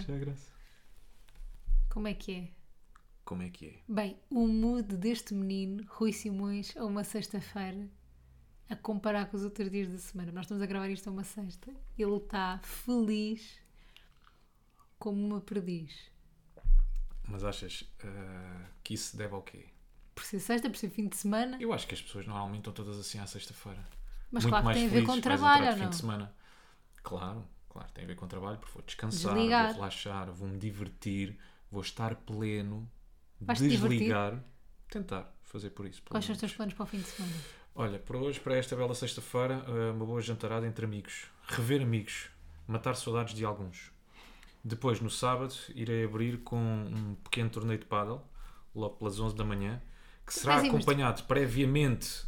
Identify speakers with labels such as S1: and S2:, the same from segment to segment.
S1: graça. Como é que é?
S2: Como é que é?
S1: Bem, o mood deste menino, Rui Simões, a uma sexta-feira, a comparar com os outros dias da semana. Nós estamos a gravar isto a uma sexta. Ele está feliz como uma perdiz.
S2: Mas achas ah, que isso se deve ao quê?
S1: Por ser sexta, por ser fim de semana.
S2: Eu acho que as pessoas normalmente estão todas assim à sexta-feira.
S1: Mas
S2: Muito
S1: claro que
S2: mais
S1: tem a ver com trabalho, ou não?
S2: de semana. Claro, claro, tem a ver com trabalho, porque vou descansar,
S1: Desligar.
S2: vou relaxar, vou-me divertir, vou estar pleno,
S1: Vais-te divertir?
S2: desligar, tentar fazer por isso.
S1: Quais são os teus planos para o fim de semana?
S2: Olha, para hoje, para esta bela sexta-feira, eh, uma boa jantarada entre amigos. Rever amigos. Matar saudades de alguns. Depois, no sábado, irei abrir com um pequeno torneio de paddle, logo pelas 11 da manhã, que será
S1: vais
S2: acompanhado previamente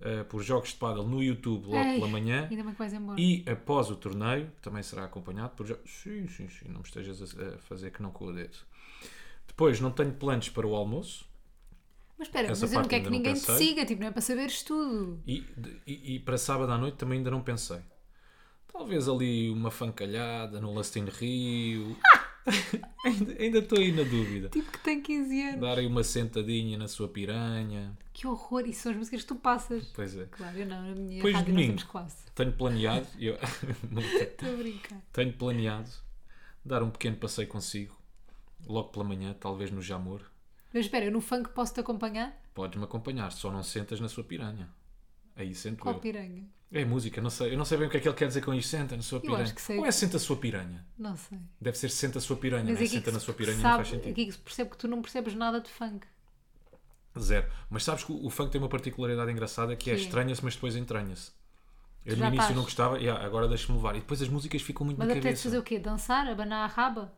S2: eh, por jogos de paddle no YouTube logo
S1: Ei,
S2: pela manhã.
S1: Ainda bem que vais embora.
S2: E após o torneio, também será acompanhado por jogos. Sim, sim, sim, não me estejas a fazer que não com o dedo. Depois, não tenho planos para o almoço.
S1: Mas espera,
S2: essa
S1: mas eu não quero que ninguém te siga, tipo, não é para saberes tudo.
S2: E, e, e para sábado à noite também ainda não pensei. Talvez ali uma fancalhada no Lastin Rio. ainda, estou aí na dúvida.
S1: Tipo que tem 15 anos.
S2: Dar aí uma sentadinha na sua piranha.
S1: Que horror, isso são as músicas que tu passas.
S2: Pois é.
S1: Claro, eu não, na minha
S2: Depois
S1: rádio
S2: domingo. Tenho planeado. Eu,
S1: Estou a brincar.
S2: tenho planeado dar um pequeno passeio consigo. Logo pela manhã, talvez no Jamor.
S1: Mas espera, eu no funk posso-te acompanhar?
S2: Podes-me acompanhar, só não sentas na sua piranha. Aí sento
S1: Qual
S2: eu.
S1: piranha?
S2: É música, não sei, eu não sei bem o que é que ele quer dizer com isto. Senta na sua piranha.
S1: acho que sei.
S2: Ou é senta a sua piranha?
S1: Não sei.
S2: Deve ser senta a sua piranha,
S1: Mas
S2: não é?
S1: aqui
S2: Senta na sua piranha
S1: sabe,
S2: não faz sentido.
S1: aqui que se percebe que tu não percebes nada de funk.
S2: Zero. Mas sabes que o o funk tem uma particularidade engraçada que é
S1: Que é?
S2: estranha-se, mas depois entranha-se. Eu no início
S1: estás.
S2: não gostava, e ah, agora deixa-me levar. E depois as músicas ficam muito
S1: Mas
S2: na
S1: apetece
S2: cabeça.
S1: fazer o quê? Dançar? Abanar a raba?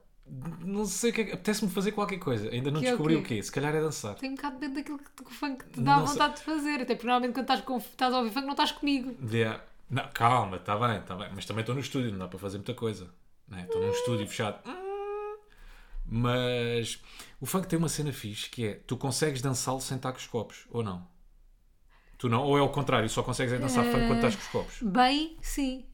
S2: Não sei o que é que. Apetece-me fazer qualquer coisa. Ainda não
S1: Que é o
S2: descobri o
S1: quê?
S2: quê. Se calhar é dançar.
S1: Tem um bocado dentro daquilo que, que o funk te dá
S2: Não sei.
S1: vontade de fazer. Até porque normalmente quando estás, com, estás a ouvir funk não estás comigo.
S2: Yeah. Não, calma, está bem, está bem. Mas também estou no estúdio, não dá para fazer muita coisa. né? Estou num estúdio fechado. Mas o funk tem uma cena fixe que é tu consegues dançá-lo sem estar com os copos, ou não? Tu não? Ou é o contrário, só consegues é dançar funk quando estás com os copos?
S1: Bem, sim.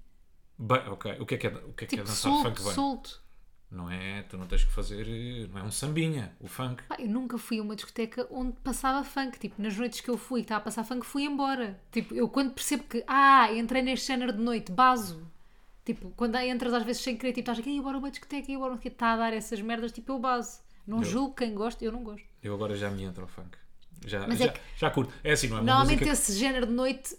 S2: Bem, ok. O que é que é, o que é, que é
S1: Tipo,
S2: dançar
S1: solto,
S2: funk bem?
S1: solto.
S2: Não é? Tu não tens que fazer. eh, Não é um sambinha, o funk.
S1: Eu nunca fui a uma discoteca onde passava funk. Tipo, nas noites que eu fui e estava a passar funk, fui embora. Tipo, eu quando percebo que, ah, entrei neste género de noite, baso. Tipo, quando entras às vezes sem querer, tipo, estás aqui, "Ih, bora uma discoteca, e bora o quê", está a dar essas merdas, tipo, eu baso. Não
S2: Eu-
S1: julgo quem gosta, eu não gosto.
S2: Eu agora já me entro ao funk. Já,
S1: Mas
S2: já,
S1: é que-
S2: já curto. É assim, não é
S1: Normalmente
S2: música.
S1: esse género de noite,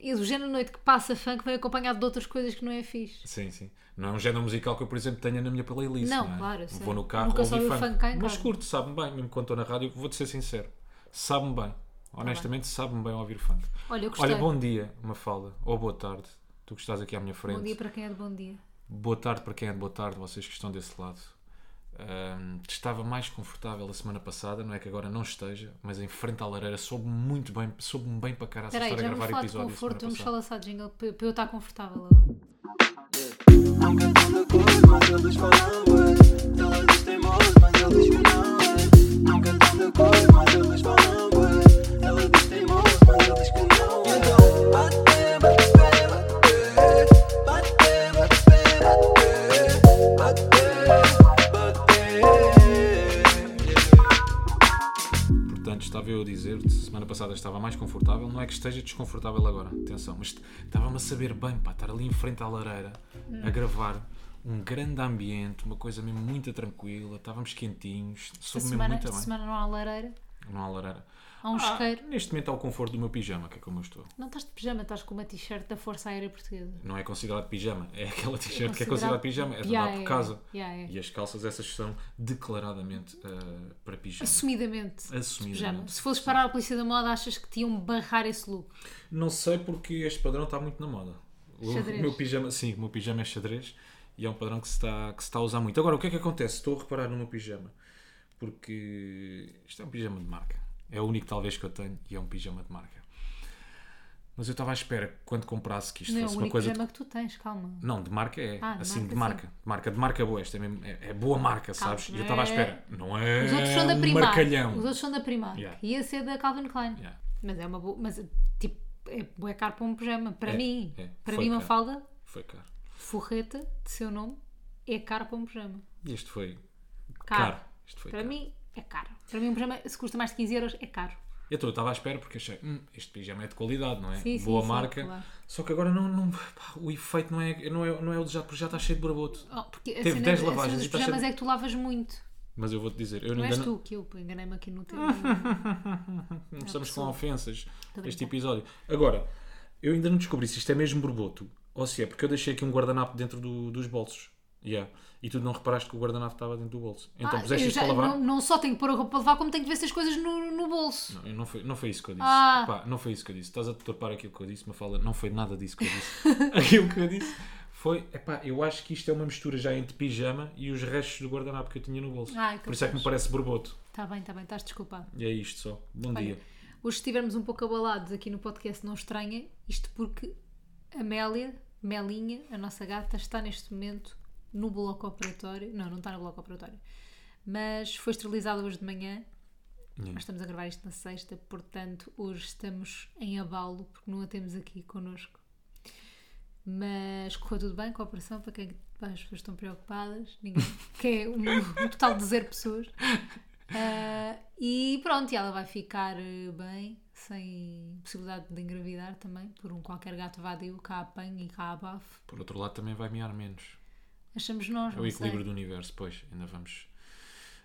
S1: o género de noite que passa funk vem acompanhado de outras coisas que não é fixe.
S2: Sim, sim. Não é um género musical que eu, por exemplo, tenha na minha playlist.
S1: Não,
S2: Não, é?
S1: claro.
S2: Vou no carro,
S1: Nunca
S2: ouvi funk.
S1: funk
S2: Mas
S1: casa.
S2: curto, sabe-me bem. Mesmo quando estou na rádio, vou-te ser sincero. Sabe-me bem. Honestamente, sabe-me bem ouvir funk.
S1: Olha, eu gostei.
S2: Olha, bom dia, Mafalda. Ou boa tarde. Tu que estás aqui à minha frente.
S1: Bom dia para quem é de bom dia.
S2: Boa tarde para quem é de boa tarde, vocês que estão desse lado. Estava mais confortável a semana passada, não é que agora não esteja, mas em frente à lareira soube-me muito bem, soube-me bem para cara a
S1: Espera aí,
S2: estar a gravar
S1: falar de
S2: episódio
S1: conforto, vamos falar só de jingle para eu estar confortável agora.
S3: Mas eles falam. Ela diz teimoso, mas
S2: estava eu a dizer-te, semana passada estava mais confortável, não é que esteja desconfortável agora, atenção, mas estava-me a saber bem, pá, estar ali em frente à lareira,
S1: Hum.
S2: a gravar um grande ambiente, uma coisa mesmo muito tranquila, estávamos quentinhos, soube mesmo muito
S1: esta
S2: bem.
S1: semana não há lareira,
S2: Não há lareira.
S1: há um
S2: Ah,
S1: isqueiro.
S2: neste momento há o conforto do meu pijama, que é como eu estou.
S1: Não estás de pijama, estás com uma t-shirt da Força Aérea Portuguesa.
S2: Não é considerado pijama, é aquela t-shirt que é
S1: considerado
S2: pijama, é de
S1: Yeah,
S2: andar por
S1: é,
S2: casa.
S1: yeah, é.
S2: E as calças, essas são declaradamente ah, para pijama.
S1: Assumidamente.
S2: Assumidamente.
S1: Pijama. Se fosses parar a polícia da moda, achas que te iam barrar esse look?
S2: Não sei porque este padrão está muito na moda. O
S1: Xadrez.
S2: meu pijama, sim, o meu pijama é xadrez e é um padrão que se, está, que se está a usar muito. Agora, o que é que acontece? Estou a reparar no meu pijama porque isto é um pijama de marca. É o único, talvez, que eu tenho e é um pijama de marca. Mas eu estava à espera quando comprasse que isto
S1: Não é o
S2: fosse uma coisa. de-
S1: pijama que tu tens, calma.
S2: Não, de marca é.
S1: Ah, de
S2: assim,
S1: marca,
S2: de marca. De marca, de marca boa. Esta é, mesmo- é, é boa marca,
S1: Calma,
S2: sabes? E
S1: não
S2: eu estava à
S1: é-
S2: espera. Não é.
S1: Os outros são da
S2: um
S1: Primark.
S2: marcalhão.
S1: Os outros são da Primark.
S2: Yeah.
S1: E esse é da Calvin Klein.
S2: Yeah.
S1: Mas é uma boa. Mas tipo, é caro para um pijama. Para
S2: É,
S1: mim,
S2: é.
S1: para
S2: Foi
S1: mim, uma
S2: caro.
S1: falda,
S2: Foi caro.
S1: forreta, de seu nome, é caro para um pijama.
S2: E este foi
S1: Caro.
S2: caro. Este foi
S1: Para
S2: caro.
S1: mim é caro. Para mim um pijama se custa mais de 15 euros é caro.
S2: Eu estou- estava à espera porque achei, hum, este pijama é de qualidade, não é?
S1: Sim, sim,
S2: Boa
S1: sim,
S2: marca.
S1: claro.
S2: Só que agora não, não- pá, o efeito não é, não, é, não é o desejado porque já está cheio de barboto.
S1: Oh, porque
S2: Teve
S1: cena,
S2: 10
S1: a cena
S2: lavagens está
S1: pijamas
S2: cheio
S1: é que tu lavas muito.
S2: Mas eu vou-te dizer, eu
S1: Não
S2: ainda
S1: és
S2: não,
S1: tu que eu enganei-me aqui no teu.
S2: não estamos com ofensas este episódio. Agora, eu ainda não descobri se isto é mesmo borboto ou se é porque eu deixei aqui um guardanapo dentro do- dos bolsos. Yeah. E tu não reparaste que o guardanapo estava dentro do bolso. Então
S1: Ah,
S2: puseste isto para lavar?
S1: não, não só tenho que pôr a roupa para lavar, como tenho que ver se as coisas no, no bolso.
S2: Não, não, foi, não foi isso que eu disse.
S1: Ah.
S2: Pá, não foi isso que eu disse. Estás a deturpar aquilo que eu disse, Mafalda. Não foi nada disso que eu disse. aquilo que eu disse foi, epá, eu acho que isto é uma mistura já entre pijama e os restos do guardanapo que eu tinha no bolso.
S1: Ai,
S2: Por isso é que me parece borboto.
S1: Está bem, está bem, estás desculpado.
S2: E é isto só. Bom
S1: Olha,
S2: dia.
S1: hoje estivermos um pouco abalados aqui no podcast, não estranha, isto porque a Mélia, Melinha, a nossa gata, está neste momento no bloco operatório. Não, não está no bloco operatório. Mas foi esterilizada hoje de manhã.
S2: Yeah.
S1: Nós estamos a gravar isto na sexta, portanto, hoje estamos em abalo, porque não a temos aqui connosco. Mas correu tudo bem com a operação, para quem pá, as pessoas estão preocupadas, ninguém, que é um, um total de zero pessoas. Ah, e pronto, e ela vai ficar eh, bem, sem possibilidade de engravidar também, por um qualquer gato vadio cá apanhe e cá abafe.
S2: Por outro lado, também vai miar menos.
S1: Achamos nós,
S2: É o
S1: sei.
S2: equilíbrio do universo. Pois, ainda vamos.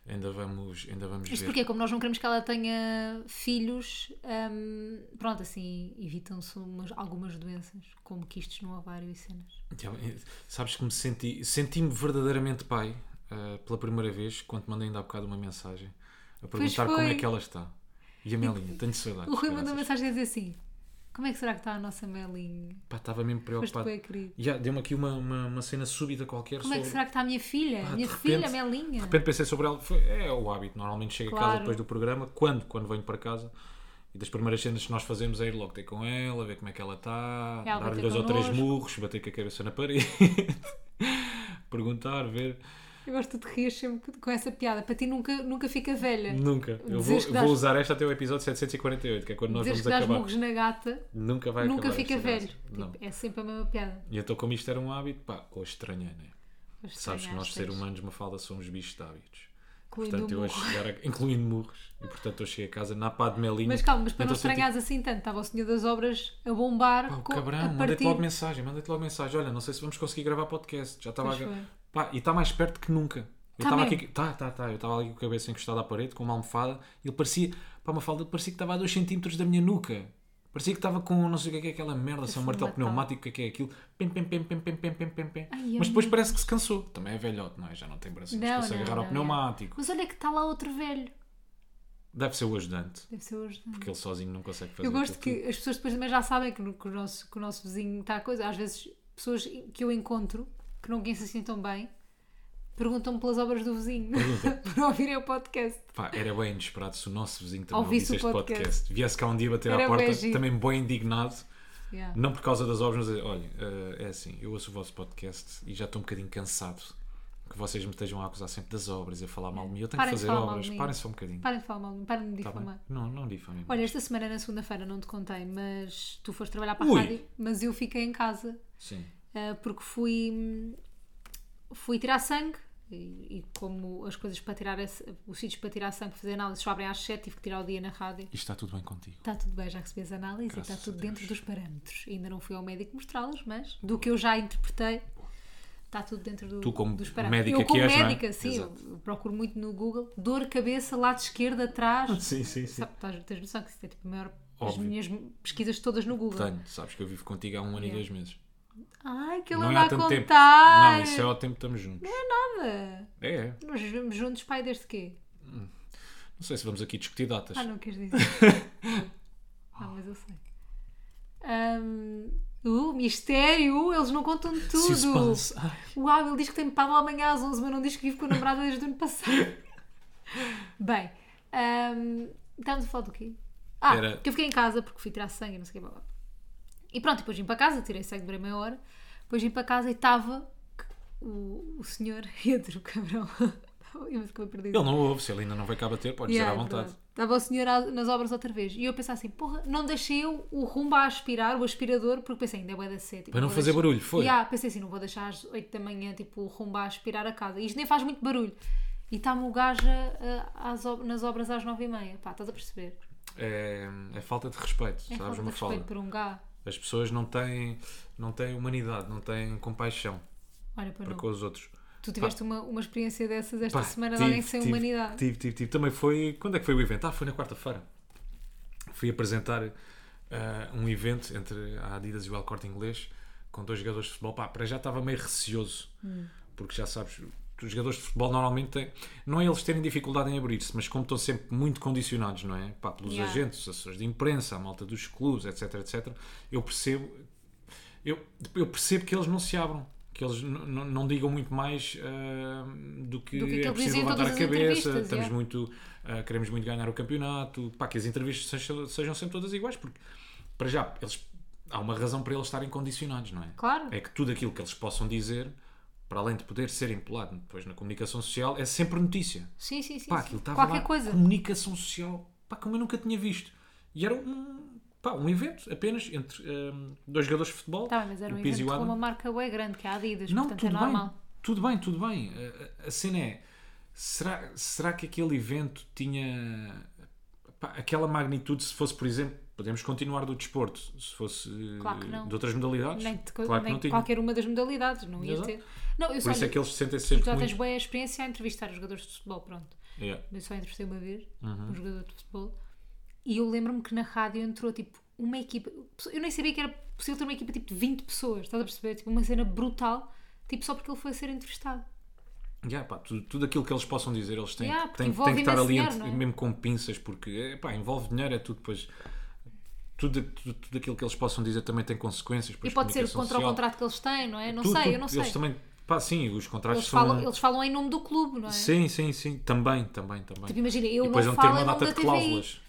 S2: Ainda vamos, ainda vamos
S1: Isto
S2: ver.
S1: porque como nós não queremos que ela tenha filhos, hum, pronto, assim evitam-se umas- algumas doenças, como quistes no ovário e cenas.
S2: Eh, Sabes que me senti, senti-me verdadeiramente pai eh, pela primeira vez quando mandei ainda há bocado uma mensagem a perguntar como é que ela está. E a Melinha, tenho saudades.
S1: O Rui mandou mensagem a dizer assim: Como é que será que está a nossa Melinha?
S2: Pá, estava mesmo
S1: Foste
S2: preocupado.
S1: bem querido.
S2: Já, deu-me aqui uma, uma, uma cena súbita qualquer.
S1: Como é que
S2: sobre-
S1: será que está a minha filha? A minha
S2: de
S1: filha,
S2: repente-
S1: Melinha.
S2: De repente pensei sobre ela. Foi, é o hábito. Normalmente chego a casa
S1: Claro.
S2: depois do programa. Quando? Quando venho para casa. E das primeiras cenas que nós fazemos é ir logo ter com ela, ver como é que ela está,
S1: vai
S2: dar-lhe dois ou três murros, bater com a cabeça na parede, perguntar, ver.
S1: Eu gosto de rir sempre com essa piada. Para ti nunca, nunca fica velha.
S2: Nunca. Eu vou,
S1: Dizes dás-
S2: vou usar esta até o episódio 748, que é quando nós
S1: Dizeres
S2: vamos
S1: que
S2: acabar.
S1: murros na gata,
S2: Nunca vai
S1: nunca fica velho.
S2: Não.
S1: Tipo, é sempre a mesma piada.
S2: E então, como isto era um hábito, pá, hoje estranhei, né?
S1: Mas
S2: Sabes que nós, seres humanos, uma falda, somos bichos de hábitos.
S1: incluindo
S2: Portanto, eu chegar, a- incluindo murros, e portanto eu cheguei a casa na pá de melinho.
S1: Mas calma, mas para não
S2: Então, senti-
S1: assim tanto, estava o senhor das obras a bombar
S2: Pá, o
S1: com,
S2: cabrão,
S1: a
S2: mandei-te
S1: partir...
S2: logo mensagem, mandei-te logo mensagem. Olha, não sei se vamos conseguir gravar podcast. Já estava a... Pá, e está mais perto que nunca. Eu
S1: tá
S2: estava aqui, tá, tá, tá, eu estava ali com a cabeça encostada à parede, com uma almofada, e ele parecia, pá, uma falda, parecia que estava a 2 cm da minha nuca. Parecia que estava com não sei o que é, que é aquela merda, se é assim, um martelo pneumático, o que é, que é aquilo. Pim, pim, pim, pim, pim, pim, pim, pim.
S1: Ai,
S2: Mas depois parece que se cansou. Também é velhote, não é? Já não tem braços
S1: não,
S2: consegue
S1: não,
S2: agarrar
S1: não, ao
S2: pneumático.
S1: Mas olha que está lá outro velho.
S2: Deve ser o ajudante.
S1: Deve ser o ajudante.
S2: Porque ele sozinho não consegue fazer
S1: Eu gosto que tudo. as pessoas depois também já sabem que, no, que, o nosso, que o nosso vizinho está a coisa. Às vezes, pessoas que eu encontro que não conhecem assim tão bem perguntam-me pelas obras do vizinho para ouvirem o podcast.
S2: Pá, era bem inesperado se o nosso vizinho também
S1: Ouvisse
S2: ouvisse este
S1: podcast.
S2: podcast. Viesse cá um dia bater
S1: Era
S2: à porta,
S1: bem
S2: também bem indignado,
S1: Yeah.
S2: não por causa das obras, mas olha, eh, é assim, eu ouço o vosso podcast e já estou um bocadinho cansado que vocês me estejam a acusar sempre das obras e a falar mal de mim. Eu tenho
S1: Parem
S2: que fazer obras, parem só um bocadinho.
S1: Parem de falar mal, de mim, parem de me
S2: Tá
S1: difamar.
S2: Não, não difamem.
S1: Olha, esta semana, na segunda-feira, não te contei, mas tu foste trabalhar para a
S2: Ui.
S1: rádio, mas eu fiquei em casa
S2: Sim.
S1: Ah, porque fui, fui tirar sangue e, e como as coisas para tirar os sítios para tirar sangue para fazer análise só abrem às 7, tive que tirar o dia na rádio.
S2: E está tudo bem contigo.
S1: Está tudo bem, já recebi as análises
S2: Graças
S1: e está tudo dentro dos parâmetros. Ainda não fui ao médico mostrá-las, mas do que eu já interpretei, está tudo dentro do,
S2: Tu como
S1: dos parâmetros.
S2: médica
S1: eu, como
S2: que és, é?
S1: médica, sim, eu,
S2: Exato.
S1: eu procuro muito no Google dor, cabeça, lado esquerdo, atrás.
S2: Sim, sim, sim.
S1: Sabe, tens noção que isso é tipo a maior. As minhas pesquisas todas no Google.
S2: Tenho, sabes que eu vivo contigo há um ano e
S1: Yeah.
S2: dois meses.
S1: Ai, que ele
S2: não é
S1: anda a
S2: tanto tempo.
S1: contar.
S2: Não, isso é ao tempo que estamos juntos.
S1: Nada.
S2: É, é.
S1: Nós vivemos juntos, pai, desde quê?
S2: Não sei se vamos aqui discutir datas.
S1: Ah, não queres dizer. ah, mas eu sei. Ahm, uh, mistério, eles não contam tudo.
S2: Suspense.
S1: Uau, ele diz que tem paddle amanhã às 11, mas não diz que vive com a namorada desde o ano passado. Bem, ahm, estávamos a falar do quê? Ah,
S2: Era-
S1: que eu fiquei em casa porque fui tirar sangue, e não sei o que. blá, blá. E pronto, depois vim para casa, tirei sangue, demorei meia hora. Depois vim para casa e estava o, o senhor Pedro Cabrão.
S2: Ele não ouve, se ele ainda não vai cá bater, pode
S1: Yeah,
S2: dizer à
S1: é
S2: vontade.
S1: verdade. Estava o senhor nas obras outra vez. E eu pensava assim, porra, não deixei eu o rumbo a aspirar, o aspirador, porque pensei, ainda é bué da cedo. tipo,
S2: Para não fazer
S1: deixar-
S2: barulho, foi?
S1: Yeah, pensei assim, não vou deixar às 8 da manhã, tipo, o rumbo a aspirar a casa. Isto nem faz muito barulho. E está-me o gajo nas obras às 9 e meia. Pá, estás a perceber?
S2: É, é falta de respeito,
S1: É
S2: sabes?
S1: falta de respeito
S2: fala.
S1: por um gá.
S2: As pessoas não têm, não têm humanidade, não têm compaixão
S1: para não.
S2: com os outros.
S1: Tu tiveste uma, uma experiência dessas esta
S2: Pá,
S1: semana de
S2: tive,
S1: alguém sem
S2: tive,
S1: humanidade.
S2: Tive, tive, tive. Também foi. Quando é que foi o evento? Ah, foi na quarta-feira. Fui apresentar ah, um evento entre a Adidas e o El Corte Inglês com dois jogadores de futebol. Pá, para já estava meio receoso,
S1: Hum.
S2: porque já sabes, os jogadores de futebol normalmente têm. Não é eles terem dificuldade em abrir-se, mas como estão sempre muito condicionados, não é? Pá, pelos
S1: Yeah.
S2: agentes, os assessores de imprensa, a malta dos clubes, etc, etc. Eu percebo eu, eu percebo que eles não se abram. Que eles não digam muito mais ah, do que,
S1: Do que
S2: é
S1: que
S2: preciso levantar a cabeça. Estamos muito, ah, queremos muito ganhar o campeonato. Pá, que as entrevistas sejam, sejam sempre todas iguais, porque para já eles, há uma razão para eles estarem condicionados, não é?
S1: Claro.
S2: É que tudo aquilo que eles possam dizer, para além de poder ser empolado depois na comunicação social, é sempre notícia.
S1: Sim, sim, sim.
S2: Pá, aquilo estava
S1: Qualquer
S2: lá,
S1: coisa.
S2: comunicação social, pá, como eu nunca tinha visto. E era um, pá, um evento apenas entre hum, dois jogadores de futebol.
S1: Tá, mas era um evento com uma marca bem grande, que é a Adidas,
S2: Não,
S1: portanto
S2: tudo
S1: é
S2: bem,
S1: normal.
S2: tudo bem, tudo bem. A- A, a cena é, será, será que aquele evento tinha pá, aquela magnitude se fosse, por exemplo, podemos continuar do desporto, se fosse
S1: Claro
S2: de outras modalidades?
S1: Nem, de,
S2: claro
S1: nem
S2: não tinha.
S1: qualquer uma das modalidades, não ia
S2: Exato.
S1: ter. Não, eu
S2: Por
S1: só,
S2: isso é que eles se sentem
S1: tu
S2: sempre
S1: já tens boa experiência a entrevistar os jogadores de futebol, pronto.
S2: Yeah.
S1: Eu só entrevistei uma vez
S2: Uhum.
S1: um jogador de futebol e eu lembro-me que na rádio entrou tipo uma equipa. Eu nem sabia que era possível ter uma equipa tipo de 20 pessoas, estás a perceber? Tipo uma cena brutal, tipo só porque ele foi a ser entrevistado.
S2: Yeah, pá, tudo, tudo aquilo que eles possam dizer, eles têm,
S1: Yeah,
S2: têm, têm que estar ali
S1: dinheiro, é?
S2: mesmo com pinças, porque é, pá, envolve dinheiro, é tudo depois. Tudo, tudo, tudo aquilo que eles possam dizer também tem consequências.
S1: E pode ser contra o
S2: social.
S1: contrato que eles têm, não é? Não
S2: Tudo,
S1: sei,
S2: tudo.
S1: eu não sei.
S2: Eles também, pá, sim, os contratos
S1: Eles
S2: são.
S1: falam, eles falam em nome do clube, não é?
S2: Sim, sim, sim, também, também, também.
S1: Tipo, imagina, eu
S2: e depois
S1: não
S2: vão ter uma data
S1: da
S2: de cláusulas.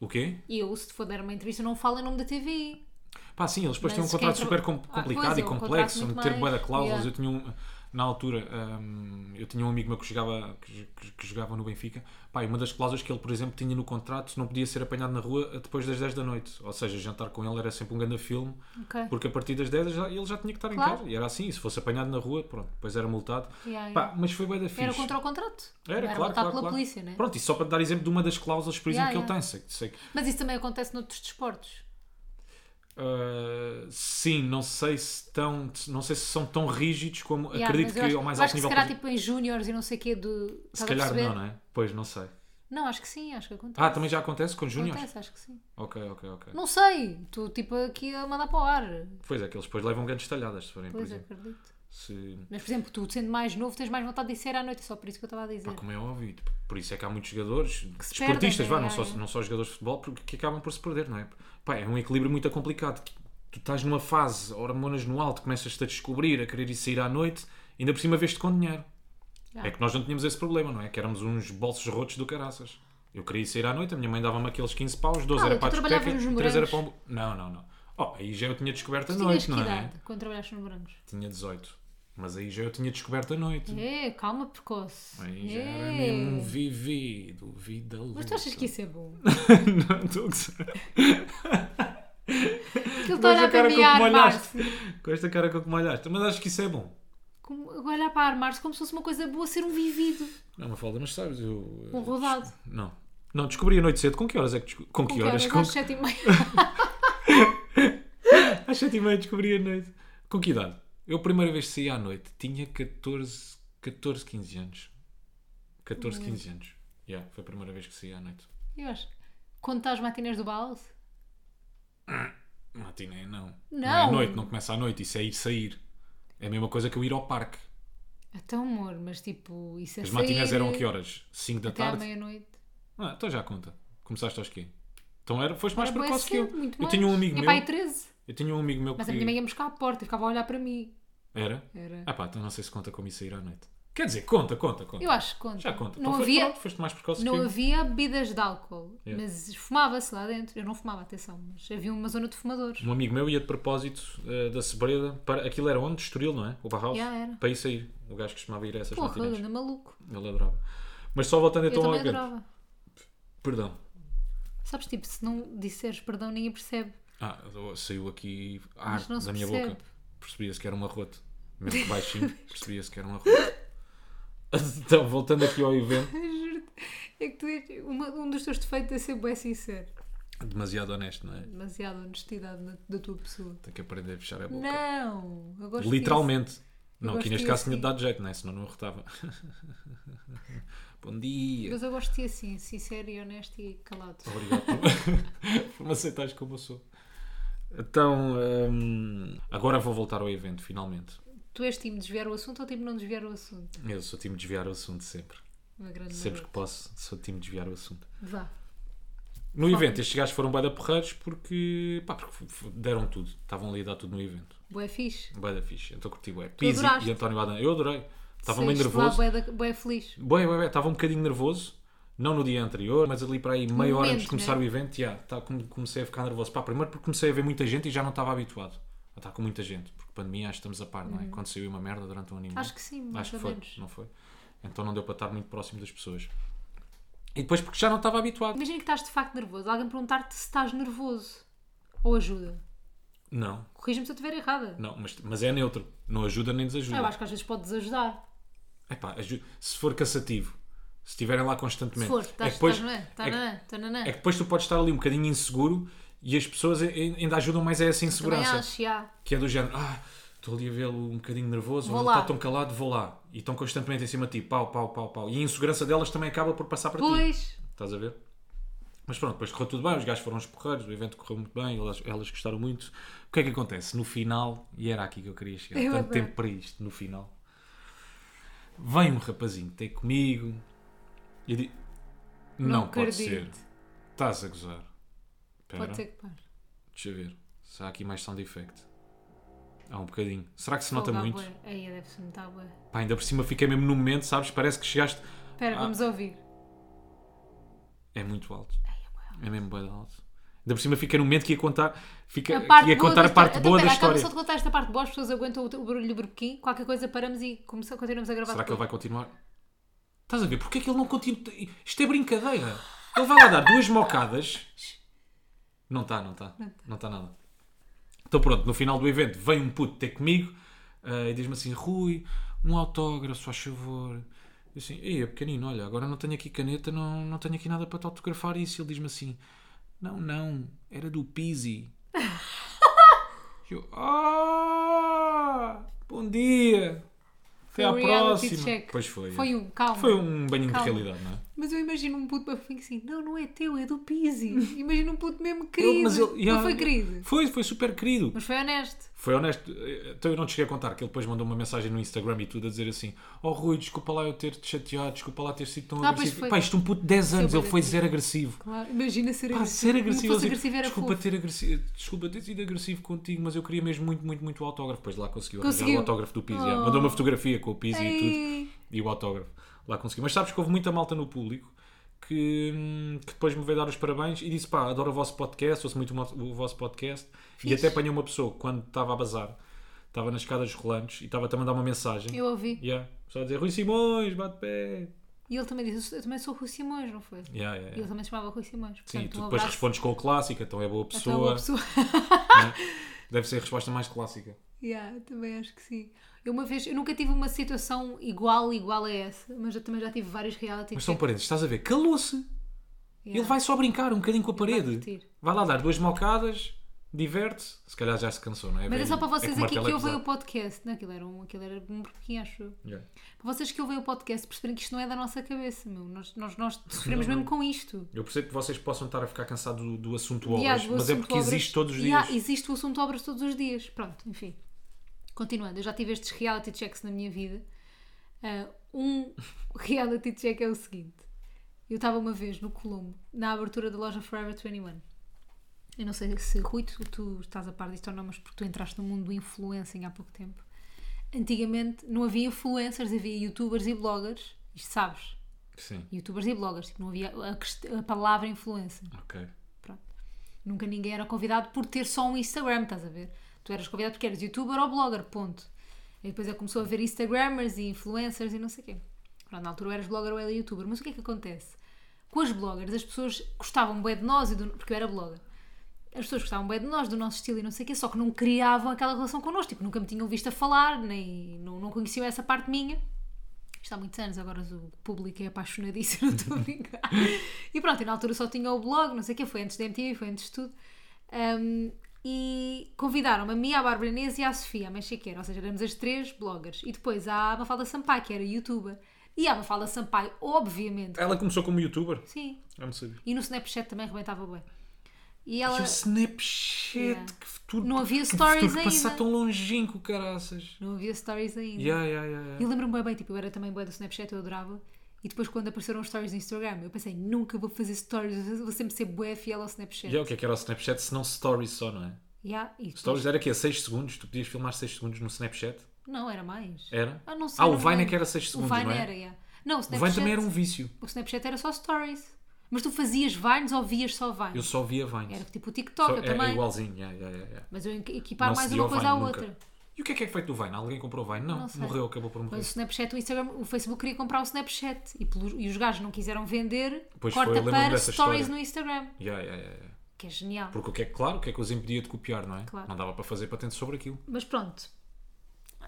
S2: O quê?
S1: E eu, se for dar uma entrevista, não falo em nome da TVI.
S2: Pá, sim, eles depois têm um
S1: Mas
S2: contrato
S1: quem
S2: super
S1: tra- Ah,
S2: complicado
S1: é
S2: e
S1: um
S2: complexo, onde ter de cláusulas.
S1: Yeah.
S2: Eu tinha um, na altura, hum, eu tinha um amigo meu que jogava, que, que- jogava no Benfica. Pá, e uma das cláusulas que ele, por exemplo, tinha no contrato não podia ser apanhado na rua depois das 10 da noite. Ou seja, jantar com ele era sempre um grande filme,
S1: Ok.
S2: porque a partir das 10 já- ele já tinha que estar em
S1: Claro.
S2: casa. E era assim, se fosse apanhado na rua, pronto, depois era multado.
S1: Yeah,
S2: Pá,
S1: yeah.
S2: mas foi bem da fixe.
S1: Era contra o contrato.
S2: Era,
S1: Não
S2: claro, claro,
S1: pela
S2: claro.
S1: polícia, né?
S2: Pronto, e só para dar exemplo de uma das cláusulas, por exemplo,
S1: Yeah,
S2: que ele tem. Sei, sei que
S1: Mas isso também acontece noutros desportos.
S2: Uh, sim, não sei se tão, não sei se são tão rígidos como
S1: Yeah,
S2: acredito que
S1: eu acho,
S2: ao mais alto nível
S1: se calhar
S2: posi-
S1: tipo em júniores e não sei o quê do.
S2: se calhar não, não é? Pois não sei.
S1: Não, acho que sim, acho que acontece.
S2: Ah, também já acontece com júniores?
S1: Acontece, acho que sim.
S2: Ok, ok, ok.
S1: Não sei, tu tipo aqui a mandar para o ar.
S2: Pois é, que eles depois levam grandes talhadas se forem, por
S1: Pois
S2: exemplo.
S1: acredito.
S2: Se,
S1: Mas por exemplo, tu sendo mais novo tens mais vontade de ir sair à noite, é só por isso que eu estava a dizer.
S2: pá, como é óbvio, por isso é que há muitos jogadores,
S1: se
S2: desportistas,
S1: perdem,
S2: vá,
S1: né?
S2: não, só, não só jogadores de futebol, porque que acabam por se perder, não é? Pá, é um equilíbrio muito complicado. Tu estás numa fase, hormonas no alto, começas-te a descobrir, a querer ir sair à noite, ainda por cima vês-te com dinheiro.
S1: Yeah.
S2: É que nós não tínhamos esse problema, não é? Que éramos uns bolsos rotos do caraças. Eu queria ir sair à noite, a minha mãe dava-me aqueles 15 paus, 12
S1: Ah,
S2: era para a discoteca,
S1: trabalhavas nos
S2: 3 era para um... Não, não, não. Oh, aí já eu tinha descoberto a
S1: Tu tinhas
S2: noite,
S1: que
S2: não é?
S1: quando trabalhaste nos morangos?
S2: Tinha 18. Mas aí já eu tinha descoberto a noite.
S1: É, calma, precoce.
S2: Aí já
S1: É.
S2: era mesmo um vivido, vida louca.
S1: Mas tu achas que isso é bom?
S2: não, estou a gozar.
S1: Aquilo está a olhar para mim a
S2: que
S1: armar-se.
S2: Com esta cara com que me olhaste. Mas acho que isso é bom.
S1: Como- olhar para armar-se como se fosse uma coisa boa ser um vivido.
S2: Não, uma falda, mas sabes, eu...
S1: Um rodado.
S2: Não. Não, descobri a noite cedo. Com que horas é que... desco- Com,
S1: Com
S2: que horas?
S1: horas?
S2: Com...
S1: Às sete e meia.
S2: Às sete e meia descobri a noite. Com que idade? Eu a primeira vez que saí à noite tinha 14, 14 15 anos. 14, 15 anos. Yeah, foi a primeira vez que saí à noite.
S1: Eu acho. Quando estás matinês do Balas?
S2: Matiné, não.
S1: Não.
S2: é à noite, não começa à noite. Isso é ir sair. É a mesma coisa que eu ir ao parque.
S1: Então, amor, mas tipo, isso é
S2: As
S1: sair
S2: matinés eram a que horas? 5 da
S1: Até
S2: tarde?
S1: meia-noite.
S2: Ah, então já conta. Começaste aos quê? Então era, foste mais
S1: Era
S2: precoce que eu. Eu tinha um amigo
S1: Tinha
S2: meu.
S1: pai 13.
S2: Eu tinha um amigo meu
S1: Mas
S2: que.
S1: a minha mãe ia buscar à porta e ficava a olhar para mim.
S2: Era?
S1: Era.
S2: Ah pá, então não sei se conta como ir sair à noite. Quer dizer, conta, conta, conta.
S1: Eu acho que conta.
S2: Já conta.
S1: Não
S2: então
S1: havia,
S2: Foste, pronto, foste mais precoce
S1: não
S2: que eu.
S1: havia bebidas de álcool,
S2: Yeah.
S1: mas fumava-se lá dentro. Eu não fumava, atenção, mas havia uma zona de fumadores.
S2: Um amigo meu ia de propósito eh, da Sebreda para. Aquilo era onde? Estoril, não é? O?
S1: Yeah, era.
S2: Para ir sair. O gajo costumava ir a essas
S1: Porra,
S2: matinés.
S1: anda maluco.
S2: Ele adorava. Mas só voltando
S1: Eu
S2: então ao
S1: também
S2: evento.
S1: adorava.
S2: Perdão.
S1: Sabes, tipo, se não disseres perdão, ninguém percebe.
S2: Ah, saiu aqui ar
S1: não
S2: da minha
S1: percebe.
S2: boca. Percebia-se que era um arroto. Mesmo que baixinho, percebia-se que era um arroto. Então, voltando aqui ao evento.
S1: É que tu és, uma- um dos teus defeitos é ser bem sincero.
S2: Demasiado honesto, não é?
S1: Demasiada honestidade na- da tua pessoa.
S2: Tenho que aprender a fechar a boca.
S1: Não, eu gosto
S2: Literalmente. Não,
S1: gosto
S2: aqui neste caso tinha
S1: assim.
S2: dado jeito, não é? Senão não arrotava. Bom dia.
S1: disso. Mas eu gosto de ti assim, sincero e honesto e calado.
S2: Obrigado por, por me aceitares como eu sou. Então, hum, agora vou voltar ao evento, finalmente.
S1: Tu és time desviar o assunto ou time não desviar o assunto?
S2: Eu sou time de desviar o assunto sempre. Sempre que posso, sou time de desviar o assunto.
S1: Vá.
S2: No evento, estes gajos foram bué da porreiros porque, pá, porque deram tudo. Estavam ali a dar tudo no evento.
S1: Boé fixe.
S2: Bué da fixe. Então curti bué. Pizzi e António Adam. Eu adorei. Estava meio nervoso.
S1: bué da- bué feliz.
S2: Bué, bué, bué. Estava um bocadinho nervoso. Não no dia anterior, mas ali para aí meia hora antes de
S1: momento,
S2: começar
S1: né?
S2: o evento, já, tá, come- comecei a ficar nervoso. Pá, primeiro porque comecei a ver muita gente e já não estava habituado a estar com muita gente. Porque pandemia, acho que estamos a par, não é? Quando saiu uma merda durante um ano.
S1: Uhum. Acho que sim,
S2: Acho que foi,
S1: menos.
S2: não foi? Então não deu para estar muito próximo das pessoas. E depois porque já não estava habituado.
S1: Imagina que estás de facto nervoso. Alguém perguntar-te se estás nervoso. Ou ajuda.
S2: Não,
S1: Corrige-me se eu estiver errada.
S2: não, mas, mas é neutro. Não ajuda nem desajuda.
S1: Eu acho que às vezes pode desajudar.
S2: Epá, se for cansativo, se estiverem lá
S1: Se
S2: constantemente,
S1: for,
S2: é, que
S1: estás
S2: depois,
S1: estás, não é?
S2: é, que-
S1: Tananã, tananã.
S2: é que depois tu podes estar ali um bocadinho inseguro e as pessoas ainda ajudam mais a essa insegurança.
S1: acho, já.
S2: Que é do género, ah, estou ali a vê-lo um bocadinho nervoso,
S1: Vou
S2: ele está tão calado, vou lá. E estão constantemente em cima de ti, pau, pau, pau, pau. E a insegurança delas também acaba por passar para ti.
S1: Pois.
S2: Estás a ver? Mas pronto, depois correu tudo bem, os gajos foram os porreiros, o evento correu muito bem, elas, elas gostaram muito. O que é que acontece? No final, e era aqui que eu queria chegar,
S1: Eu
S2: tanto tempo para isto, no final, vem um rapazinho ter comigo e digo: Não,
S1: Não
S2: pode ser, estás a gozar. Espera,
S1: Pode ser que pare.
S2: deixa eu ver se há aqui mais sound effect. Há um bocadinho. Será que se nota
S1: Fogo,
S2: muito?
S1: bué. Aí deve-se notar bué.
S2: Pá, ainda por cima fiquei mesmo no momento, sabes? Parece que chegaste.
S1: Espera,
S2: Ah.
S1: vamos ouvir.
S2: É muito alto. É mesmo bem alto. Ainda por cima fiquei no momento que ia contar, fica,
S1: A
S2: ia
S1: boa
S2: contar a parte
S1: história.
S2: boa
S1: então,
S2: da
S1: pera, acaba
S2: história.
S1: só de contar esta parte boa, as pessoas aguentam o, o barulho do burbequim. Qualquer coisa paramos e começa- continuamos a gravar.
S2: Será que ele vai continuar? Estás a ver? Porquê é que ele não continua? Isto é brincadeira. Ele vai lá dar duas mocadas. Não está, não está. Não está nada. Então pronto, no final do evento vem um puto ter comigo eh, e diz-me assim: Rui, um autógrafo, faz favor. Eu assim, ei, é pequenino, olha, agora não tenho aqui caneta, não, não tenho aqui nada para te autografar isso. Ele diz-me assim: Não, não, era do Pizzi. Eu, ah, bom dia. Até
S1: Foi
S2: à próxima.
S1: check.
S2: Pois foi.
S1: Foi um, calma.
S2: Foi um banho de realidade, não é?
S1: Mas eu imagino um puto bafinho assim, não, não é teu, é do Pizzi. Imagina um puto mesmo querido.
S2: ele-
S1: Não foi querido.
S2: Foi, foi super querido.
S1: Mas foi honesto.
S2: Foi honesto. Então eu não te cheguei a contar que ele depois mandou uma mensagem no Instagram e tudo a dizer assim: Oh Rui, desculpa lá eu ter-te chateado, desculpa lá ter sido tão
S1: Ah, pois
S2: agressivo.
S1: foi.
S2: Pá, isto é um puto de 10 anos, ele foi zero agressivo.
S1: Claro, imagina ser
S2: Pá,
S1: agressivo.
S2: ser agressivo. Ele
S1: agressivo era
S2: desculpa,
S1: fofo.
S2: ter agressivo, desculpa ter sido agressivo contigo, mas eu queria mesmo muito, muito, muito o autógrafo. Depois lá conseguiu arranjar
S1: Conseguiu?
S2: o autógrafo do Pizzi.
S1: Oh.
S2: Mandou uma fotografia com o Pizzi e tudo. E o autógrafo. Lá consegui. Mas sabes que houve muita malta no público que, hum, que depois me veio dar os parabéns e disse: pá, adoro o vosso podcast, ouço muito o vosso podcast. E
S1: Fixe.
S2: até apanhei uma pessoa quando estava a bazar, estava nas escadas rolantes e estava a mandar uma mensagem.
S1: Eu ouvi.
S2: Yeah. Só a dizer: Rui Simões, bate pé.
S1: E ele também disse, eu também sou Rui Simões, não foi?
S2: Yeah, yeah,
S1: E ele
S2: yeah.
S1: também se chamava Rui Simões.
S2: Sim,
S1: Portanto,
S2: tu
S1: um
S2: depois
S1: abraço.
S2: respondes com o clássico, então é boa
S1: Então,
S2: pessoa.
S1: uma pessoa.
S2: né? Deve ser a resposta mais clássica.
S1: Yeah, também acho que sim. Eu uma vez, eu nunca tive uma situação igual, igual a essa, mas eu também já tive vários reality
S2: Mas são parentes, estás a ver? Calou-se.
S1: Yeah.
S2: Ele vai só brincar um bocadinho com a
S1: vai
S2: parede.
S1: curtir.
S2: Vai lá dar duas mocadas, diverte-se. Se calhar já se cansou, não é?
S1: Mas é só para vocês
S2: que o
S1: aqui que
S2: é
S1: ouvem o podcast. Não, aquilo era um, aquilo era um porquinho, acho.
S2: Yeah.
S1: Para vocês que ouvem o podcast perceberem que isto não é da nossa cabeça, meu. Nós, nós, nós sofremos mesmo com isto.
S2: Eu percebo que vocês possam estar a ficar cansados do, do assunto obras,
S1: Yeah, do
S2: mas é
S1: assunto
S2: porque
S1: obras.
S2: existe todos os dias.
S1: Yeah, existe o assunto obras todos os dias. Pronto, enfim. Continuando, eu já tive estes reality checks na minha vida. Ah, um reality check é o seguinte: eu estava uma vez no Colombo, na abertura da loja Forever 21. Eu não sei se, Rui, tu, tu estás a par disto ou não, mas porque tu entraste no mundo do influencing há pouco tempo. Antigamente não havia influencers, havia youtubers e bloggers. Isto sabes?
S2: Sim.
S1: Youtubers e bloggers. Tipo, não havia a, a palavra influencer.
S2: Ok.
S1: Pronto. Nunca ninguém era convidado por ter só um Instagram, estás a ver? Tu eras convidado porque eras youtuber ou blogger, ponto. E depois que começou a haver Instagrammers e influencers e não sei o quê. Pronto, na altura ou eras blogger ou era youtuber. Mas o que é que acontece? Com as bloggers, as pessoas gostavam bem de nós, e do, porque eu era blogger. As pessoas gostavam bem de nós, do nosso estilo e não sei o quê, só que não criavam aquela relação connosco. Tipo, nunca me tinham visto a falar, nem não, não conheciam essa parte minha. Isto há muitos anos, agora o público é apaixonadíssimo, não estou a brincar. E pronto, e na altura só tinha o blog, não sei o quê, foi antes da MTV, foi antes de tudo. Um, e convidaram-me a mim, à Bárbara Inês e à Sofia, a Mexiqueira, ou seja, éramos as três bloggers. E depois à Mafalda Sampaio, que era youtuber. E a Mafalda Sampaio, obviamente,
S2: Ela começou como youtuber?
S1: sim.
S2: Eu não sabia.
S1: E no Snapchat também rebentava bem. E
S2: E
S1: ela...
S2: o Snapchat,
S1: Yeah.
S2: que futuro.
S1: Não havia
S2: que
S1: stories
S2: futuro passar
S1: ainda.
S2: tão longínquo, caraças.
S1: Não havia stories ainda.
S2: Yeah, yeah, yeah,
S1: E
S2: yeah.
S1: eu lembro-me bem, tipo, eu era também boa do Snapchat, eu adorava. E depois quando apareceram os stories no Instagram, eu pensei, nunca vou fazer stories, vou sempre ser bué fiel ao Snapchat.
S2: Já o que é que era o Snapchat se não stories só, não é?
S1: Yeah, e depois-
S2: Stories era que 6 segundos? Tu podias filmar 6 segundos no Snapchat?
S1: Não, era mais.
S2: Era?
S1: Ah, não sei,
S2: Ah, o Vine é que era 6 segundos,
S1: O Vine
S2: não é?
S1: era, yeah. Não, o
S2: O
S1: Snapchat,
S2: Vine também era um vício.
S1: o Snapchat era só stories. Mas tu fazias Vines ou vias só Vines?
S2: Eu só via Vines.
S1: Era tipo o TikTok,
S2: Só-
S1: eu
S2: é,
S1: também.
S2: é igualzinho. yeah, yeah, yeah.
S1: Mas eu equipar
S2: Não
S1: mais uma
S2: o
S1: coisa à
S2: nunca. E o que é que é feito do Vine? Alguém comprou o Vine? Não,
S1: Não
S2: morreu, acabou por morrer.
S1: Mas o Snapchat, o Instagram, o Facebook queria comprar o Snapchat e, pelos- e os gajos não quiseram vender,
S2: Pois foi,
S1: corta
S2: lembro-me
S1: para stories
S2: história.
S1: no Instagram.
S2: Yeah, yeah, yeah.
S1: Que é genial.
S2: Porque o que é claro, o que é que os impedia de copiar, não é?
S1: Claro.
S2: Não dava para fazer patente sobre aquilo.
S1: Mas pronto.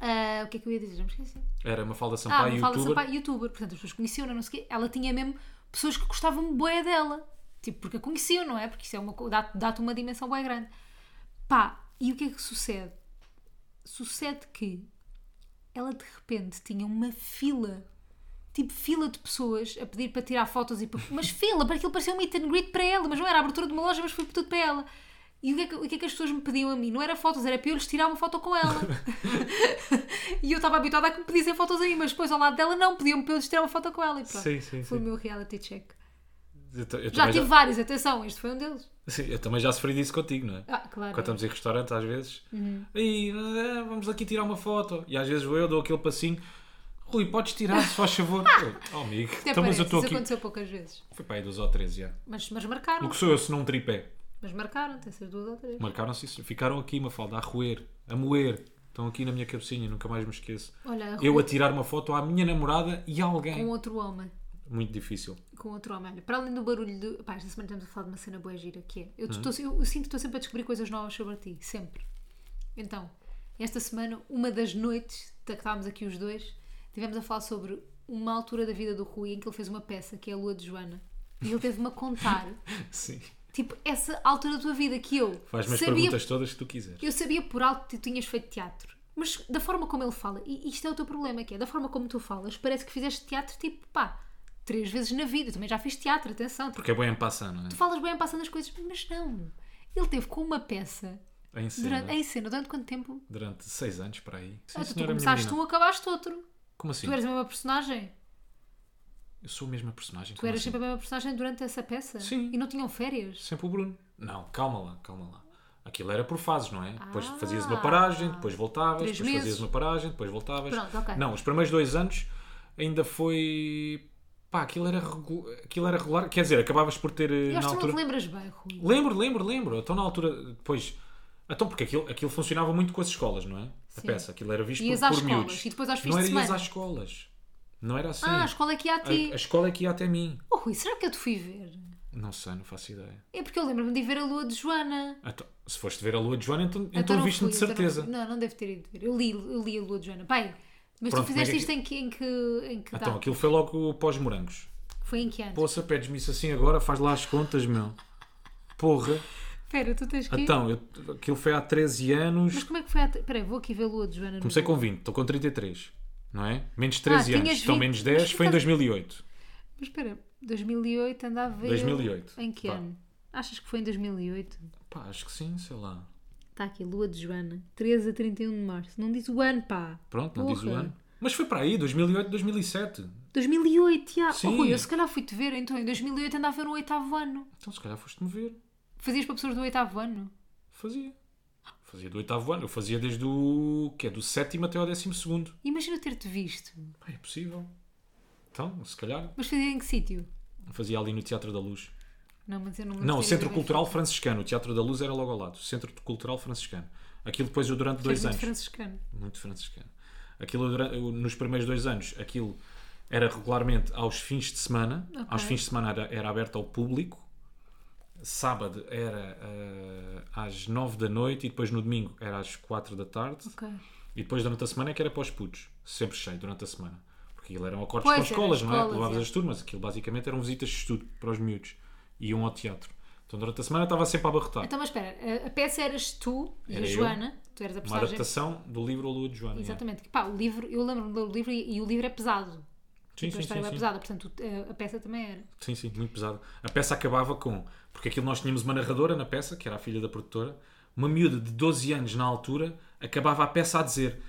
S1: Ah, o que é que eu ia dizer? Já me esqueci.
S2: Era uma falda
S1: Ah,
S2: Sampaio,
S1: me fala
S2: youtuber.
S1: Sampaio, youtuber. Portanto, as pessoas conheciam, não sei o quê. Ela tinha mesmo pessoas que gostavam bué dela. Tipo, porque a conheciam, não é? Porque isso é uma, dá- dá-te uma dimensão bué grande. Pá, e o que é que sucede? Sucede que ela de repente tinha uma fila, tipo fila de pessoas a pedir para tirar fotos e para... Mas fila, para aquilo parecia um meet and greet para ela, mas não era a abertura de uma loja, mas foi tudo para ela. E o que, é que, o que é que as pessoas me pediam a mim? Não era fotos, era para eu lhes tirar uma foto com ela. e eu estava habituada a que me pedissem fotos a mim, mas depois ao lado dela não, pediam-me para eu lhes tirar uma foto com ela. E pronto.
S2: Sim, sim,
S1: Foi
S2: sim.
S1: o meu reality check.
S2: Eu, eu
S1: Já tive vários, atenção, este foi um deles.
S2: Sim, eu também já sofri disso contigo, não é?
S1: Ah, claro.
S2: Quando estamos em restaurante, às vezes,
S1: Uhum.
S2: aí ah, vamos aqui tirar uma foto. E às vezes vou eu, dou aquele passinho. Rui, podes tirar, se faz favor. oh, amigo,
S1: Até
S2: então, mas eu estou
S1: isso
S2: aqui.
S1: aconteceu poucas vezes.
S2: Foi para aí duas ou três, já.
S1: Mas, mas
S2: O
S1: marcaram.
S2: que sou eu se não um tripé?
S1: Mas marcaram, tem essas duas ou três.
S2: Marcaram-se isso. Ficaram aqui uma falda a roer, a moer. Estão aqui na minha cabecinha, nunca mais me esqueço.
S1: Olha,
S2: Eu
S1: Rui,
S2: a tirar uma foto à minha namorada e a alguém.
S1: com outro homem.
S2: Muito difícil.
S1: Com outro homem. Olha, para além do barulho de. Pá, esta semana estamos a falar de uma cena boa gira que é. Eu,
S2: Hum.
S1: estou- eu, eu sinto que estou sempre a descobrir coisas novas sobre ti. Sempre. Então, esta semana, uma das noites que estávamos aqui os dois, tivemos a falar sobre uma altura da vida do Rui em que ele fez uma peça que é a Lua de Joana. E ele teve-me a contar,
S2: Sim.
S1: tipo, essa altura da tua vida que eu
S2: Faz-me as perguntas todas que tu quiseres.
S1: eu sabia por alto que tu tinhas feito teatro. Mas da forma como ele fala, e isto é o teu problema, que é da forma como tu falas, parece que fizeste teatro tipo, pá, três vezes na vida. Eu também já fiz teatro, atenção.
S2: Porque é bem passar, não é?
S1: tu falas bem passando as coisas, mas não. Ele teve com uma peça
S2: Em cena.
S1: durante, em cena durante quanto tempo?
S2: Durante seis anos, para aí. Sim,
S1: Ah, tu,
S2: minha
S1: começaste um, acabaste outro.
S2: Como assim?
S1: Tu eras a mesma personagem.
S2: Eu sou a mesma personagem.
S1: Tu eras
S2: assim?
S1: sempre a mesma personagem durante essa peça.
S2: Sim.
S1: E não tinham férias.
S2: Sempre o Bruno. Não, calma lá, calma lá. Aquilo era por fases, não é? Depois
S1: Ah.
S2: fazias uma paragem, depois voltavas, depois fazias
S1: meses.
S2: uma paragem, depois voltavas.
S1: Pronto, ok.
S2: Não, os primeiros dois anos ainda foi. Pá, aquilo era, regu... aquilo era regular. Quer dizer, acabavas por ter. eh,
S1: Eu acho
S2: na
S1: que tu
S2: altura...
S1: não te lembras bem, Rui.
S2: Lembro, lembro, lembro. Então na altura, depois. Então, porque aquilo, aquilo funcionava muito com as escolas, não é? A
S1: Sim.
S2: peça. Aquilo era visto
S1: Ias
S2: por, por
S1: escolas
S2: miúdos.
S1: e depois aos fins
S2: não
S1: de semana.
S2: às escolas. Não era assim.
S1: Ah, a escola é que ia a ti.
S2: a, a escola é que ia até mim.
S1: Oh, Rui, será que eu te fui ver?
S2: Não sei, não faço ideia.
S1: É porque eu lembro-me de ir ver a lua de Joana.
S2: Então, se foste ver a lua de Joana, então, então,
S1: Então não
S2: viste-me de
S1: então não
S2: certeza.
S1: fui. Não, não, deve ter ido ver. Eu li, eu li a lua de Joana. Pai, mas
S2: Pronto,
S1: tu fizeste
S2: é que
S1: isto em que, em que, em que
S2: Então,
S1: data?
S2: aquilo foi logo pós-morangos.
S1: Foi em que ano?
S2: Poça, pedes-me isso assim agora, faz lá as contas, meu. Porra.
S1: Espera, tu tens que?
S2: Então, eu, aquilo foi há 13 anos.
S1: Mas como é que foi? A... Espera aí, vou aqui ver a lua de Joana. no
S2: Comecei com
S1: Google.
S2: 20, estou com 33. Não é? Menos 13
S1: Ah,
S2: anos.
S1: tinhas
S2: Então,
S1: 20.
S2: menos
S1: Mas
S2: 10 foi em
S1: ficaste-
S2: 2008.
S1: Mas espera, 2008 andava eu-
S2: 2008.
S1: Em que
S2: Vá.
S1: ano? Achas que foi em 2008?
S2: Pá, acho que sim, sei lá.
S1: Está aqui, lua de Joana. 13 a 31 de março. Não diz o ano, pá.
S2: Pronto, não diz o
S1: Porra.
S2: ano. Mas foi para aí, 2008, 2007.
S1: 2008, já.
S2: Sim.
S1: Oh, Rui, eu se calhar fui-te ver. Então, em 2008 andava no oitavo ano.
S2: Então, se calhar foste-me ver.
S1: Fazias para pessoas do oitavo ano?
S2: Fazia. Fazia do oitavo ano. Eu fazia desde o. que é? Do sétimo até ao décimo segundo.
S1: Imagina ter-te visto.
S2: Pá, É possível. Então, se calhar.
S1: Mas fazia em que sítio?
S2: Fazia ali no Teatro da Luz.
S1: Não, mas eu não
S2: Não, Centro Cultural. Franciscano. O Teatro da Luz era logo ao lado. Centro Cultural Franciscano. Aquilo depois eu durante dois
S1: Fez muito
S2: anos.
S1: franciscano.
S2: Muito franciscano. Aquilo durante- nos primeiros dois anos, aquilo era regularmente aos fins de semana.
S1: Ok.
S2: Aos fins de semana era, era aberto ao público. Sábado era eh, às nove da noite e depois no domingo era às quatro da tarde.
S1: Ok.
S2: E depois durante a semana é que era para os putos. Sempre cheio durante a semana. Porque aquilo eram acordos
S1: Pois,
S2: com
S1: eram
S2: escolas, não é?
S1: escolas,
S2: Levavas
S1: é.
S2: as turmas. Aquilo basicamente eram visitas de estudo para os miúdos. Iam ao teatro. Então durante a semana estava sempre a abarrotar.
S1: Então, mas espera, a, a peça eras tu e
S2: Era
S1: a
S2: eu.
S1: Joana. Tu eras a
S2: Uma
S1: personagem.
S2: adaptação do livro A Lua de Joana. é.
S1: Exatamente. Que, Pá, o livro, eu lembro-me do livro e, e o livro é pesado.
S2: Sim,
S1: Tipo, a
S2: sim,
S1: história
S2: sim,
S1: é
S2: sim.
S1: pesada, portanto o- a, a peça também era.
S2: Sim, sim, muito pesado. A peça acabava com. Porque aquilo nós tínhamos uma narradora na peça, que era a filha da produtora, uma miúda de 12 anos na altura, acabava a peça a dizer.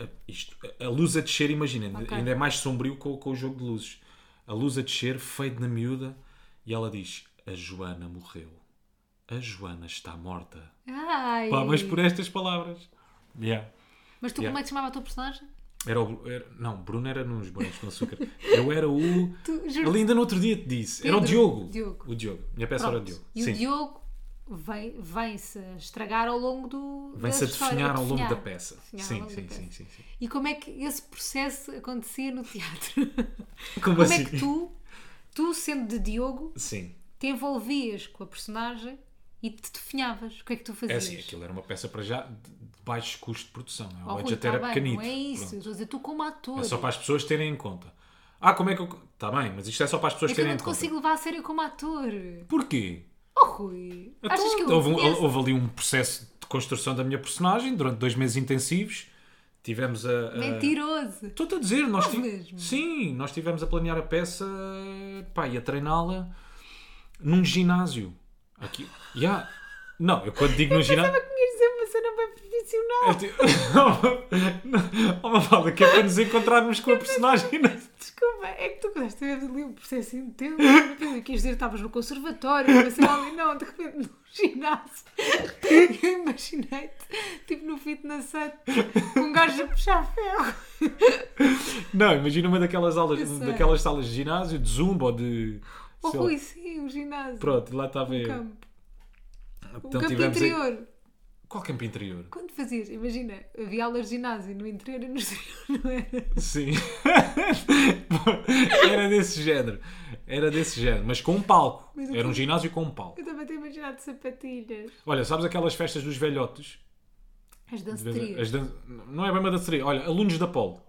S2: "A- Isto, a- a luz a descer, imaginem,
S1: Ok.
S2: ainda é mais sombrio com, com o jogo de luzes. A luz a descer, feio na miúda, e ela diz: A Joana morreu. A Joana está morta.
S1: Ai!
S2: Pá, mas por estas palavras. Yeah.
S1: Mas tu
S2: Yeah.
S1: como é que chamava a tua personagem?
S2: Era o, era- não, Bruno era nos Bonecos com Açúcar. Eu era o.
S1: Tu, juro-
S2: Ali ainda no outro dia te disse. Era o
S1: Pedro,
S2: Diogo.
S1: Diogo.
S2: O Diogo. Minha peça era o
S1: Pronto.
S2: Diogo.
S1: E
S2: Sim.
S1: o Diogo vem- vem-se a estragar ao longo do.
S2: Vem-se a definhar ao longo da peça. Sim, sim, sim, sim, sim.
S1: E como é que esse processo acontecia no teatro?
S2: Como,
S1: Como
S2: assim?
S1: é que tu, tu sendo de Diogo,
S2: Sim.
S1: te envolvias com a personagem e te definhavas? O que é que tu
S2: É
S1: fazias?
S2: assim, aquilo era uma peça para já de baixo custo de produção. não é?
S1: Oh,
S2: O
S1: Rui,
S2: budget
S1: tá
S2: era
S1: bem,
S2: pequenito.
S1: Não é isso, eu
S2: Pronto.
S1: estou a dizer tu como ator.
S2: É só para as pessoas terem em conta. Ah, como é que eu. Está bem, mas isto é só para as pessoas
S1: É eu
S2: terem
S1: não
S2: em
S1: te
S2: conta.
S1: consigo levar a sério como ator.
S2: Porquê?
S1: Oh, Rui,
S2: Então,
S1: achas que eu
S2: houve, um- houve ali um processo de construção da minha personagem durante dois meses intensivos. Tivemos a. a-
S1: Mentiroso.
S2: Estou-te a dizer, nós
S1: Houve
S2: ti-
S1: mesmo?
S2: Sim, nós estivemos a planear a peça pá, e a treiná-la num ginásio. Aqui. Yeah. Não, eu quando digo no ginásio.
S1: Uma profissional.
S2: É tipo... oh, Mafalda, que é para nos encontrarmos com a personagem.
S1: Desculpa, é que tu a ver ali um processo intenso. Eu quis dizer que estavas no conservatório, mas ali não, de repente no ginásio. Eu imaginei-te, tipo no fitness set, um gajo a puxar ferro.
S2: Não, imagina uma daquelas aulas, daquelas salas de ginásio, de zumba ou de.
S1: Oh. Rui, sim, o ginásio.
S2: Pronto, lá estava
S1: Um
S2: eu.
S1: campo. Um
S2: Então
S1: campo
S2: tivemos aí-
S1: interior.
S2: Qual campo interior?
S1: Quando fazias, imagina, havia aulas de ginásio no interior e no exterior, não era?
S2: Sim. Era desse género. Era desse género, mas com um palco. Era um ginásio com um palco.
S1: Eu também tenho imaginado sapatilhas.
S2: Olha, sabes aquelas festas dos velhotes?
S1: As danceterias.
S2: As dan- Não é bem uma danceria. Olha, alunos da Polo.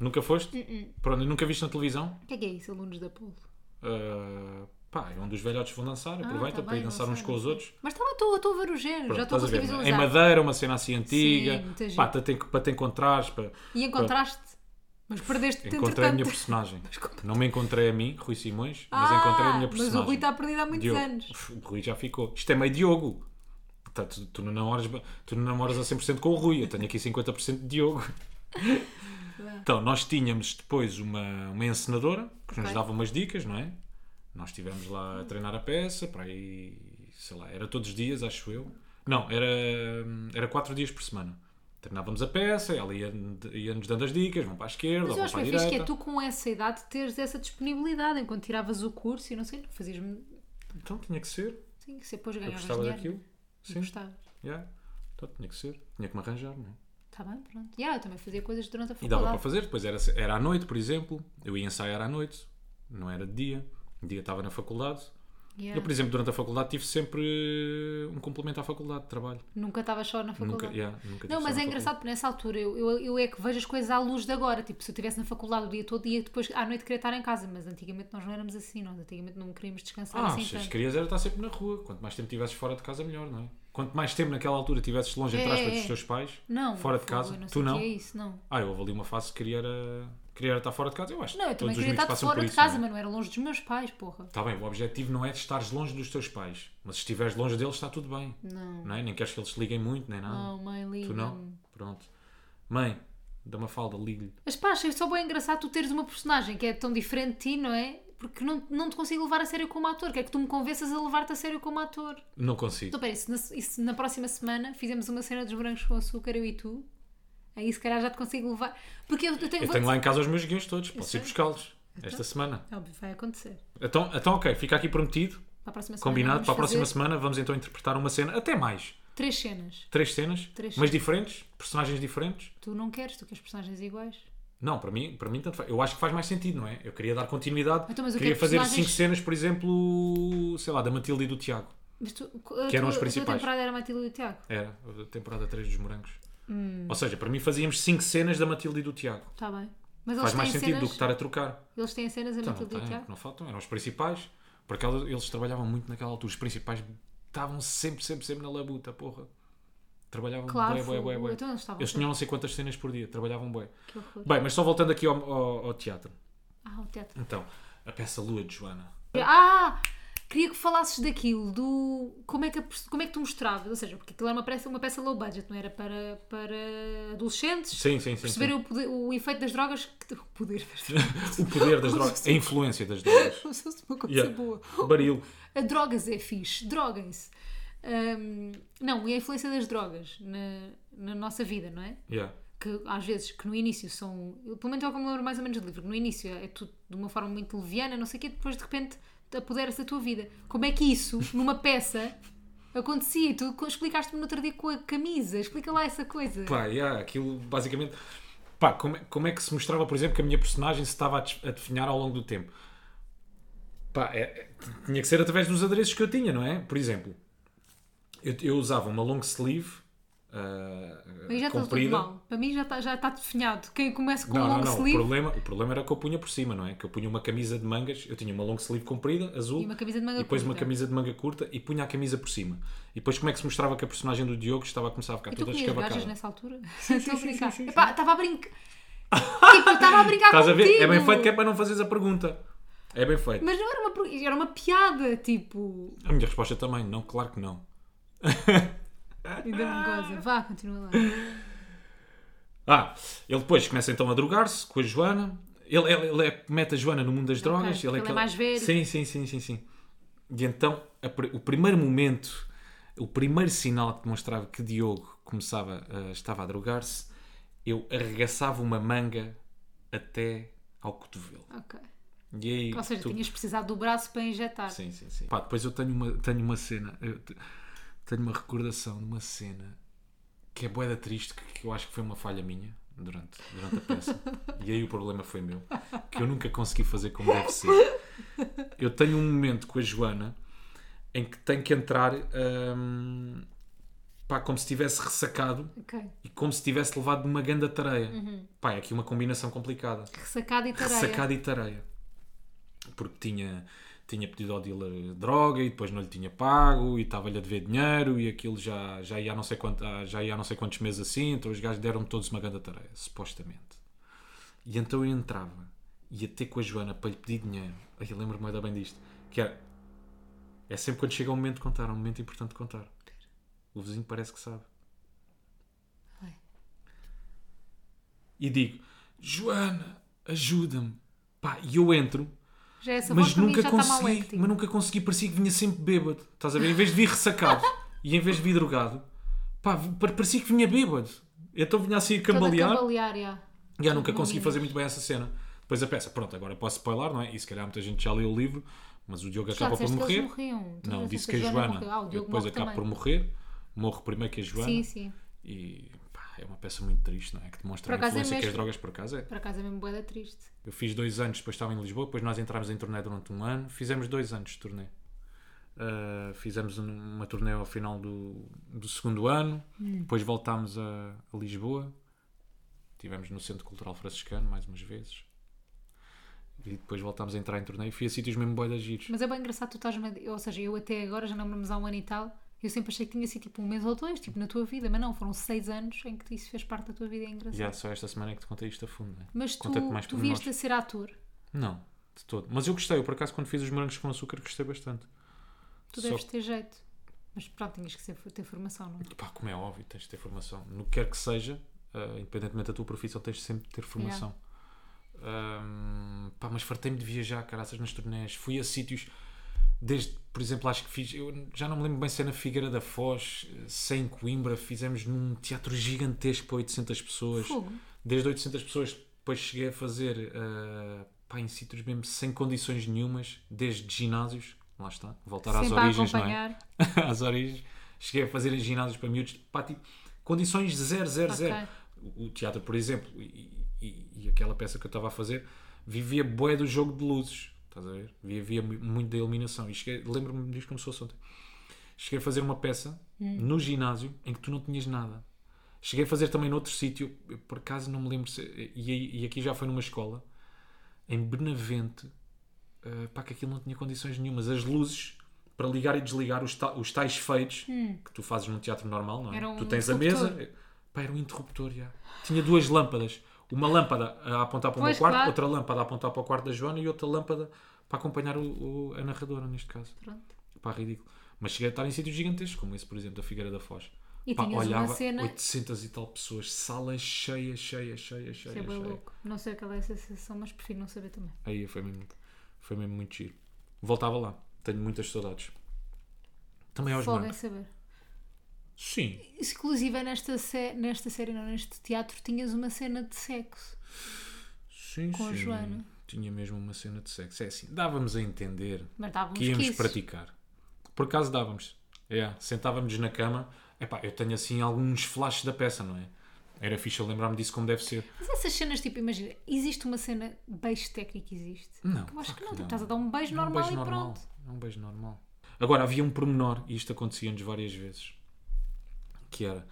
S2: Nunca foste?
S1: Uh-uh.
S2: Pronto, e nunca viste na televisão?
S1: O que é que é isso, alunos da Polo?
S2: Uh, pá, é onde os velhotes vão dançar.
S1: Ah,
S2: Aproveita
S1: tá
S2: para ir dançar uns com os outros.
S1: Mas também estou estou a ver o género, já estou a conseguir
S2: ver,
S1: visualizar.
S2: Em madeira, uma cena assim antiga.
S1: Sim,
S2: pá,
S1: giro.
S2: te- para te encontrares. Para...
S1: E encontraste? Mas perdeste-te
S2: Encontrei a minha personagem. Não me encontrei a mim, Rui Simões, mas
S1: Ah,
S2: encontrei a minha
S1: Mas
S2: personagem.
S1: o Rui está perdido há muitos
S2: Diogo.
S1: anos.
S2: O Rui já ficou. Isto é meio Diogo. Tá, tu, tu, não namoras, tu não namoras a 100% com o Rui. Eu tenho aqui 50% de Diogo. Então, nós tínhamos depois uma, uma encenadora que nos
S1: Ok.
S2: dava umas dicas, não é? Nós estivemos lá a treinar a peça, para aí, sei lá, era todos os dias, acho eu. Não, era, era quatro dias por semana. Treinávamos a peça, ela ia- ia-nos dando as dicas, vão para a esquerda,
S1: Mas eu
S2: vão
S1: acho
S2: para a
S1: bem fixe
S2: direita.
S1: que é tu com essa idade teres essa disponibilidade enquanto tiravas o curso e não sei, fazias
S2: Então tinha que ser.
S1: sim, que se depois
S2: Eu
S1: ganhavas
S2: gostava
S1: dinheiro.
S2: daquilo.
S1: Sim. Gostavas.
S2: yeah. então tinha que ser. Tinha que me arranjar, não é?
S1: Está bem, pronto. Yeah, eu também fazia coisas durante a
S2: E dava para
S1: faculdade.
S2: fazer, depois era, era à noite, por exemplo. Eu ia ensaiar à noite, não era de dia. De dia estava na faculdade.
S1: Yeah.
S2: Eu, por exemplo, durante a faculdade tive sempre eh, um complemento à faculdade de trabalho.
S1: Nunca estava só na faculdade.
S2: Nunca, yeah, nunca
S1: Não, mas é engraçado porque nessa altura eu, eu, eu é que vejo as coisas à luz de agora. Tipo, se eu estivesse na faculdade o dia todo e depois à noite queria estar em casa. Mas antigamente nós não éramos assim, nós antigamente não queríamos descansar
S2: Ah,
S1: assim
S2: se querias era estar sempre na rua. Quanto mais tempo estivesses fora de casa, melhor, não é? Quanto mais tempo naquela altura estivesses longe, entre
S1: É,
S2: aspas,
S1: é.
S2: dos teus pais,
S1: Não,
S2: fora de casa,
S1: não
S2: tu não.
S1: é isso, não.
S2: Ah, eu houve ali uma fase que queria, era, queria estar fora de casa. Eu acho
S1: Não, eu também queria estar fora de
S2: isso,
S1: casa,
S2: não é?
S1: mas não era longe dos meus pais, porra.
S2: Está bem, o objetivo não é de estares longe dos teus pais. Mas se estiveres longe deles, está tudo bem.
S1: Não.
S2: Não é? Nem queres que eles te liguem muito, nem nada.
S1: Não, mãe, liga.
S2: tu não? Pronto. Mãe, dá uma falda, ligue-lhe.
S1: Mas pá, achei só bem engraçado tu teres uma personagem que é tão diferente de ti, não é? Porque não, não te consigo levar a sério como ator. Quer que tu me convenças a levar-te a sério como ator.
S2: Não consigo.
S1: Então, peraí, se na, se na próxima semana fizemos uma cena dos brancos com açúcar, eu e tu, aí se calhar já te consigo levar. Porque eu, eu tenho.
S2: Eu tenho lá em casa os meus guiões todos, posso ir buscá-los esta semana.
S1: Óbvio, vai acontecer.
S2: Então, então, ok, fica aqui prometido,
S1: Para a próxima semana.
S2: combinado. Para a próxima
S1: fazer
S2: semana vamos então interpretar uma cena, até mais.
S1: Três cenas.
S2: Três cenas,
S1: Três
S2: mas
S1: cenas.
S2: diferentes, personagens diferentes.
S1: Tu não queres, tu queres personagens iguais.
S2: Não, para mim, para mim tanto faz. Eu acho que faz mais sentido, não é? Eu queria dar continuidade.
S1: Então, que
S2: queria
S1: é que
S2: fazer
S1: personagens-
S2: cinco cenas, por exemplo, sei lá, da Matilde e do Tiago.
S1: Mas tu,
S2: Que eram
S1: a
S2: os
S1: tua-
S2: principais.
S1: A temporada era Matilde e o Tiago.
S2: Era a temporada 3 dos morangos.
S1: Hum.
S2: Ou seja, para mim fazíamos cinco cenas da Matilde e do Tiago.
S1: Está bem. Mas
S2: Faz mais sentido
S1: cenas.
S2: do que estar a trocar.
S1: Eles têm cenas a
S2: Então,
S1: Matilde e o
S2: tem,
S1: Tiago.
S2: não faltam, eram os principais. Porque eles- trabalhavam muito naquela altura. Os principais estavam sempre, sempre, sempre na labuta, porra. Trabalhavam
S1: Claro,
S2: bué, bué, bué.
S1: Então eles
S2: Eles tinham não sei quantas cenas por dia, trabalhavam bué.
S1: Horror.
S2: Bem, mas só voltando aqui ao, ao- ao teatro.
S1: Ah, o teatro.
S2: Então, a peça Lua de Joana.
S1: Ah! Queria que falasses daquilo, do como é que, a como é que tu mostravas, ou seja, porque aquilo era uma peça, uma peça low budget, não era para, para adolescentes
S2: Sim, sim, sim.
S1: perceberem
S2: sim.
S1: o, poder- o efeito das drogas, que- o poder das drogas,
S2: O poder das drogas, a influência das drogas.
S1: como se fosse uma coisa
S2: Yeah.
S1: boa.
S2: Baril.
S1: A drogas é fixe, droguem-se. Hum, não, e a influência das drogas na, na nossa vida, não é?
S2: Yeah.
S1: que às vezes que no início são, pelo menos é o que eu me lembro mais ou menos do livro, que no início é tudo de uma forma muito leviana, não sei o quê, depois de repente apodera-se da tua vida. Como é que isso, numa peça, acontecia? Tu explicaste-me no outro dia com a camisa, explica lá essa coisa.
S2: Pá, yeah, aquilo basicamente. Pá, como, é- como é que se mostrava, por exemplo, que a minha personagem se estava a definhar ao longo do tempo? Pá, é- é- tinha que ser através dos adereços que eu tinha, não é? Por exemplo, eu, eu usava uma long sleeve
S1: Aí já está tudo
S2: comprida.
S1: mal. Para mim já está, já está definhado. Quem começa com
S2: Não,
S1: um
S2: não,
S1: long
S2: não. O
S1: sleeve
S2: problema, o problema era que eu punha por cima, não é? Que eu punha uma camisa de mangas, eu tinha uma long sleeve comprida, azul,
S1: e uma camisa de manga
S2: e depois uma
S1: curta.
S2: camisa de manga curta e punha a camisa por cima. E depois como é que se mostrava que a personagem do Diogo estava a começar a ficar
S1: E
S2: toda escavacada?
S1: nessa altura? Estou a
S2: sim,
S1: brincar.
S2: sim, sim,
S1: Epá, Estava a brincar. tipo, estava a brincar
S2: Estás a ver? É bem feito que é para não fazeres a pergunta. É bem feito.
S1: Mas não era uma, era uma piada, tipo.
S2: A minha resposta também, não, claro que não.
S1: Ainda me goza. Vá, continua lá.
S2: Ah, ele depois começa então a drogar-se com a Joana. Ele, ele, ele é- mete a Joana no mundo das drogas.
S1: porque ele é
S2: aquele-
S1: mais velho.
S2: Sim, sim, sim, sim, sim. E então, a o primeiro momento, o primeiro sinal que demonstrava que Diogo começava, a- estava a drogar-se, eu arregaçava uma manga até ao cotovelo.
S1: Ok.
S2: E aí,
S1: Ou seja,
S2: tu-
S1: tinhas precisado do braço para injetar.
S2: Sim, sim, sim. Pá, depois eu tenho uma, tenho uma cena, eu tenho uma recordação de uma cena que é boeda triste, que, eu acho que foi uma falha minha durante, durante a peça. e aí o problema foi meu, que eu nunca consegui fazer como deve ser. Eu tenho um momento com a Joana em que tenho que entrar hum, pá, como se tivesse ressacado
S1: Ok.
S2: e como se tivesse levado de uma ganda tareia. Pá, é aqui uma combinação complicada.
S1: Ressacado e tareia.
S2: Ressacada e tareia. Porque tinha, tinha pedido ao dealer droga e depois não lhe tinha pago e estava-lhe a dever dinheiro e aquilo já, já, ia há não sei quanto, já ia não sei quantos meses assim, então os gajos deram-me todos uma grande tareia, supostamente. E então eu entrava, ia ter com a Joana para lhe pedir dinheiro. Eu lembro-me ainda bem disto. Que era, é sempre quando chega o momento de contar, é um momento importante de contar. O vizinho parece que sabe. E digo, Joana, ajuda-me. Pá, e eu entro
S1: Já essa
S2: mas
S1: voz para mim
S2: nunca consegui, mas nunca consegui, parecia que vinha sempre bêbado. Estás a ver? Em vez de vir ressacado e em vez de vir drogado, pá, pa- parecia que vinha bêbado. Então vinha assim a
S1: Toda
S2: cambalear
S1: cambalear,
S2: e já nunca consegui fazer muito bem essa cena. Depois a peça, pronto, agora posso spoiler, não é? E se calhar muita gente já leu o livro, mas o Diogo
S1: Já
S2: acaba por morrer. Não, disse que a Joana.
S1: Ah,
S2: eu depois acabo por morrer, morro primeiro que a Joana.
S1: Sim, sim.
S2: E é uma peça muito triste, não é? Que demonstra a
S1: é
S2: influência que as drogas por acaso é.
S1: Por acaso é mesmo boeda triste.
S2: Eu fiz dois anos, depois estava em Lisboa, depois nós entramos em turnê durante um ano, fizemos dois anos de turnê. Uh, fizemos um- uma turnê ao final do, do segundo ano, depois voltámos a, a Lisboa, estivemos no Centro Cultural Franciscano mais umas vezes, e depois voltámos a entrar em turnê e fui a sítios mesmo boi giros.
S1: Mas é bem engraçado, tu estás Ou seja, eu até agora já namoramos há um ano e tal. Eu sempre achei que tinha sido tipo um mês ou dois, tipo na tua vida, mas não, foram seis anos em que isso fez parte da tua vida, é engraçado.
S2: Já só esta semana é que te contei isto a fundo, não é?
S1: Mas tu,
S2: mais
S1: tu vieste a ser ator,
S2: Não, de todo. Mas eu gostei, eu por acaso quando fiz os morangos com açúcar gostei bastante.
S1: tu
S2: Só
S1: deves ter jeito. Mas pronto, tinhas que ser, ter formação, não é?
S2: Pá, como é óbvio, tens de ter formação. No que quer que seja, eh, independentemente da tua profissão, tens de sempre de ter formação. Ahm, pá, mas fartei-me de viajar, caraças, nas turnés. Fui a sítios, desde, por exemplo, acho que fiz, eu já não me lembro bem se é na Figueira da Foz, se é em Coimbra, fizemos num teatro gigantesco para 800 pessoas.
S1: Fogo.
S2: Desde 800 pessoas, depois cheguei a fazer, ah, pá, em sítios mesmo sem condições nenhumas, desde ginásios, lá está, voltar às
S1: Sempre a
S2: origens, não é? às origens. Cheguei a fazer em ginásios para miúdos, pá, tipo, condições zero, zero,
S1: Ok.
S2: zero. O, o teatro, por exemplo, e, e- e aquela peça que eu estava a fazer, vivia bué do jogo de luzes, estás a ver? Vivia mu- muito da iluminação. E cheguei, lembro-me disto como se fosse ontem. Cheguei a fazer uma peça no ginásio em que tu não tinhas nada. Cheguei a fazer também noutro sítio, por acaso não me lembro se. E, e aqui já foi numa escola, em Benavente, uh, pá, que aquilo não tinha condições nenhumas. As luzes para ligar e desligar, os, ta- os tais feitos que tu fazes num teatro normal, não é?
S1: Um
S2: tu tens a mesa, pá, era um interruptor já. Tinha duas lâmpadas. Uma lâmpada a apontar para o
S1: Pois,
S2: meu quarto,
S1: claro.
S2: outra lâmpada a apontar para o quarto da Joana e outra lâmpada para acompanhar o, o- a narradora, neste caso.
S1: Pronto.
S2: Pá, ridículo. Mas cheguei a estar em sítios gigantescos, como esse, por exemplo, da Figueira da Foz.
S1: E
S2: Pá,
S1: tinhas uma
S2: olhava
S1: cena-
S2: 800 e tal pessoas, sala cheia, cheia, cheia, cheia,
S1: Isso é louco. Não sei qual é essa sensação, mas prefiro não saber também.
S2: Aí foi mesmo, foi mesmo muito giro. Voltava lá. Tenho muitas saudades. Também aos marcos.
S1: saber.
S2: Sim.
S1: Inclusive nesta, sé- nesta série, não, neste teatro, tinhas uma cena de sexo.
S2: Sim,
S1: Com a
S2: sim.
S1: Joana.
S2: Tinha mesmo uma cena de sexo. É assim, dávamos a entender que íamos praticar. Por acaso dávamos. É, Sentávamos na cama. Epá, eu tenho assim alguns flashes da peça, não é? Era fixe lembrar-me disso como deve ser.
S1: Mas essas cenas, tipo, imagina, existe uma cena beijo técnico, existe?
S2: Não.
S1: Eu acho que não, tipo,
S2: não.
S1: estás a dar um beijo
S2: É um
S1: normal
S2: beijo
S1: e
S2: normal.
S1: pronto.
S2: É um beijo normal. Agora, havia um pormenor, e isto acontecia-nos várias vezes, que era,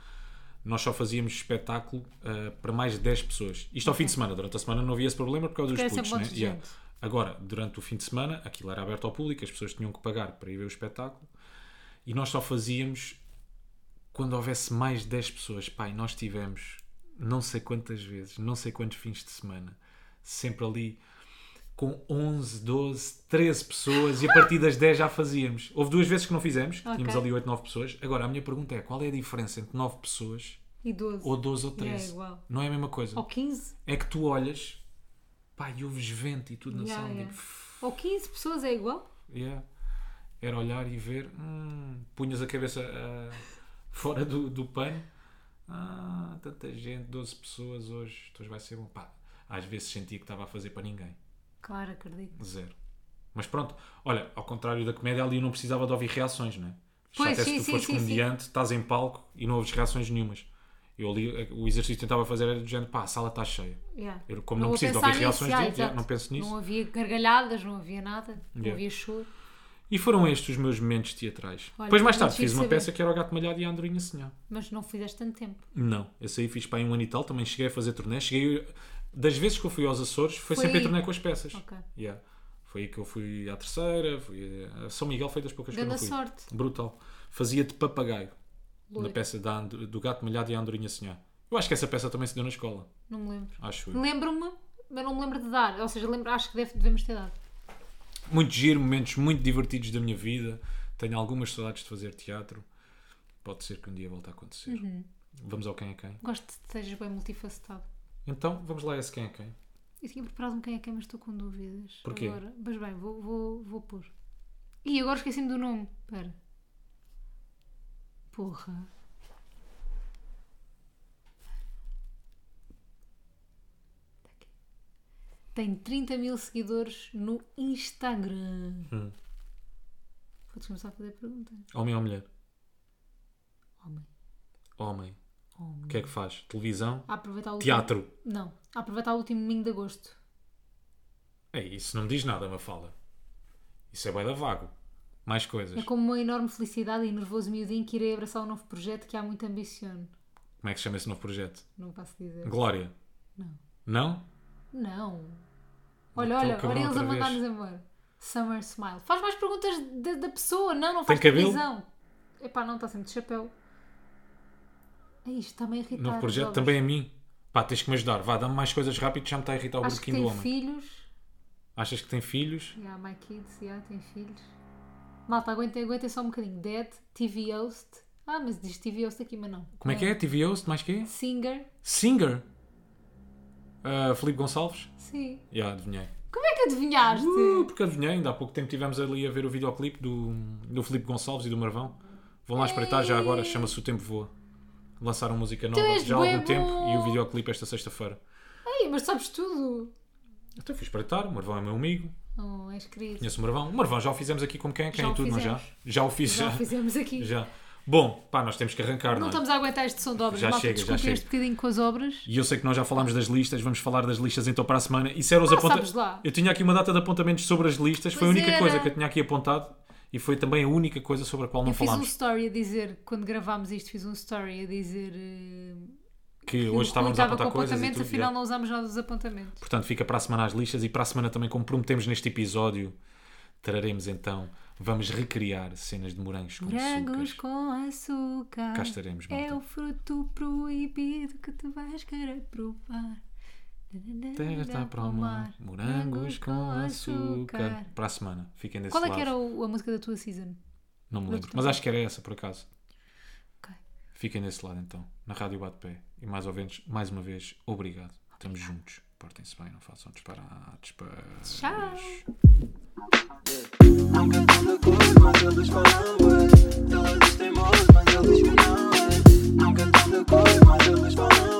S2: nós só fazíamos espetáculo ah, para mais de 10 pessoas. Isto ao fim de semana. Durante a semana não havia esse problema por causa
S1: Porque
S2: dos putos, né? Yeah. Agora, durante o fim de semana, aquilo era aberto ao público, as pessoas tinham que pagar para ir ver o espetáculo, e nós só fazíamos quando houvesse mais de 10 pessoas. Pai, nós tivemos não sei quantas vezes, não sei quantos fins de semana, sempre ali com 11, 12, 13 pessoas e a partir das 10 já fazíamos. Houve duas vezes que não fizemos, que
S1: Ok.
S2: tínhamos ali 8, 9 pessoas. Agora, a minha pergunta é, qual é a diferença entre 9 pessoas
S1: E 12.
S2: ou 12 ou
S1: É
S2: 13?
S1: igual.
S2: não é a mesma coisa.
S1: Ou 15.
S2: É que tu olhas, pá, e ouves vento e tudo na
S1: Yeah,
S2: sala.
S1: yeah.
S2: tipo,
S1: Ou 15 pessoas é igual?
S2: Yeah. Era olhar e ver, hum, punhas a cabeça ah, fora do, do pano. Ah, tanta gente, 12 pessoas hoje, hoje vai ser bom. Pá, às vezes sentia que estava a fazer para ninguém.
S1: Claro, acredito.
S2: Zero. Mas pronto, olha, ao contrário da comédia, ali eu não precisava de ouvir reações, não é?
S1: Pois,
S2: até
S1: sim,
S2: se tu
S1: sim,
S2: fores
S1: sim,
S2: comediante, estás em palco e não ouves reações nenhumas. Eu ali, o exercício que tentava fazer era do género, pá, a sala está cheia.
S1: Yeah.
S2: Eu, como não,
S1: vou
S2: preciso de ouvir reações
S1: nisso,
S2: deles,
S1: yeah,
S2: yeah, não penso nisso.
S1: Não havia gargalhadas, não havia nada. Não
S2: Yeah.
S1: havia choro.
S2: E foram estes os meus momentos teatrais.
S1: Olha,
S2: Depois mais tarde fiz uma
S1: saber.
S2: peça que era o Gato Malhado e a Andorinha Senhor.
S1: Mas não fizeste tanto tempo.
S2: Não, esse aí fiz para aí um ano e tal, também cheguei a fazer turnê. Cheguei, das vezes que eu fui aos Açores, foi,
S1: Foi
S2: sempre
S1: aí.
S2: em turnê com as peças.
S1: Ok.
S2: Yeah. Foi aí que eu fui à terceira, fui a São Miguel, foi das poucas que eu não
S1: Grande
S2: fui.
S1: sorte.
S2: Brutal. Fazia de papagaio na
S1: Loiro.
S2: peça da, do Gato Malhado e a Andorinha Senhor. Eu acho que essa peça também se deu na escola.
S1: Não me lembro.
S2: Acho eu.
S1: Lembro-me, mas não me lembro de dar. Ou seja, lembro, acho que deve- devemos ter dado.
S2: Muito giro, momentos muito divertidos da minha vida. Tenho algumas saudades de fazer teatro. Pode ser que um dia volte a acontecer.
S1: Uhum.
S2: Vamos ao quem é quem.
S1: Gosto de que sejas bem multifacetado.
S2: Então, vamos lá a esse quem é quem.
S1: Eu tinha preparado um quem é quem, mas estou com dúvidas.
S2: Porquê?
S1: Agora. Mas bem, vou, vou, vou pôr. Ih, agora esqueci-me do nome. Espera. Porra. Tá. Tem 30 mil seguidores no Instagram.
S2: Hum.
S1: Podes começar a fazer perguntas.
S2: Homem ou mulher?
S1: Homem.
S2: Homem. O que é que faz? Televisão?
S1: Aproveitar o último...
S2: Teatro?
S1: Não. A aproveitar o último domingo de agosto.
S2: É, isso não me diz nada, Mafalda. Isso é bem da vago. Mais coisas.
S1: É como uma enorme felicidade e nervoso miudinho que irei abraçar um novo projeto que há muito ambiciono.
S2: Como é que se chama esse novo projeto?
S1: Não posso dizer.
S2: Glória?
S1: Não.
S2: Não?
S1: Não. Olha, olha, olha eles a mandar-nos embora. Summer Smile. Faz mais perguntas da, da pessoa, não, não
S2: Tem
S1: faz
S2: cabelo?
S1: televisão. Epá, não, está sempre de chapéu. É isto, está-me a irritar.
S2: Novo projeto também a mim. Pá, tens que me ajudar. Vá, dá-me mais coisas rápido, já me está a irritar o
S1: Acho que
S2: burquinho do
S1: tem
S2: homem.
S1: filhos.
S2: Achas que tem filhos?
S1: Yeah, my kids, yeah, tem filhos. Malta, aguentem, aguentem só um bocadinho. Dead, TV host. Ah, mas diz TV host aqui, mas não.
S2: Como é que é? TV host, mais quê?
S1: Singer.
S2: Singer? Ah, Filipe Gonçalves?
S1: Sim.
S2: Já, adivinhei.
S1: Como é que adivinhaste?
S2: Uh, porque adivinhei, ainda há pouco tempo estivemos ali a ver o videoclipe do, do Filipe Gonçalves e do Marvão. Vão lá espreitar já agora, chama-se O Tempo Voa. Lançaram música nova
S1: és
S2: já há
S1: bué
S2: algum tempo
S1: bom.
S2: e o videoclipe esta sexta-feira.
S1: Ei, mas sabes tudo.
S2: Então fui espreitar, o Marvão é meu amigo,
S1: Oh, és querido.
S2: conheço o Marvão. O Marvão já o fizemos aqui como quem, quem
S1: Já
S2: e
S1: o
S2: tudo, não já?
S1: fizemos.
S2: Já o fiz,
S1: Já
S2: já.
S1: o fizemos aqui.
S2: Já. Bom, pá, nós temos que arrancar, não,
S1: Não
S2: é?
S1: estamos a aguentar este som de obras.
S2: Já
S1: Malta,
S2: chega, já chega.
S1: este bocadinho com as obras.
S2: E eu sei que nós já falámos das listas, vamos falar das listas então para a semana. Isso era os
S1: Ah, sabes lá.
S2: Eu tinha aqui uma data de apontamentos sobre as listas, foi a
S1: Pois
S2: única
S1: era.
S2: coisa que eu tinha aqui apontado e foi também a única coisa sobre a qual não
S1: Eu fiz um
S2: falámos.
S1: story a dizer, quando gravámos isto, fiz um story a dizer eh,
S2: Que
S1: que
S2: hoje estávamos a apontar coisas e tudo.
S1: afinal
S2: já.
S1: não usámos nada dos apontamentos.
S2: Portanto, fica para a semana as listas e para a semana também, como prometemos neste episódio, traremos então, vamos recriar cenas de morangos com
S1: Morangos
S2: açúcar.
S1: com açúcar.
S2: Cá estaremos, malta.
S1: É o fruto proibido que tu vais querer provar.
S2: Terra está para o mar, morangos com açúcar. Para a semana, fiquem desse
S1: Qual é
S2: lado.
S1: que era o- a música da tua season?
S2: Não me lembro, mas acho que era essa por acaso.
S1: Ok.
S2: Fiquem desse lado então, na Rádio Bate-Pé. E mais ou menos, mais uma vez, obrigado. Estamos juntos. Portem-se bem, não façam disparates.
S1: Tchau!
S3: De cor, mas eles falam ué. Mas eles de cor, mas eles falam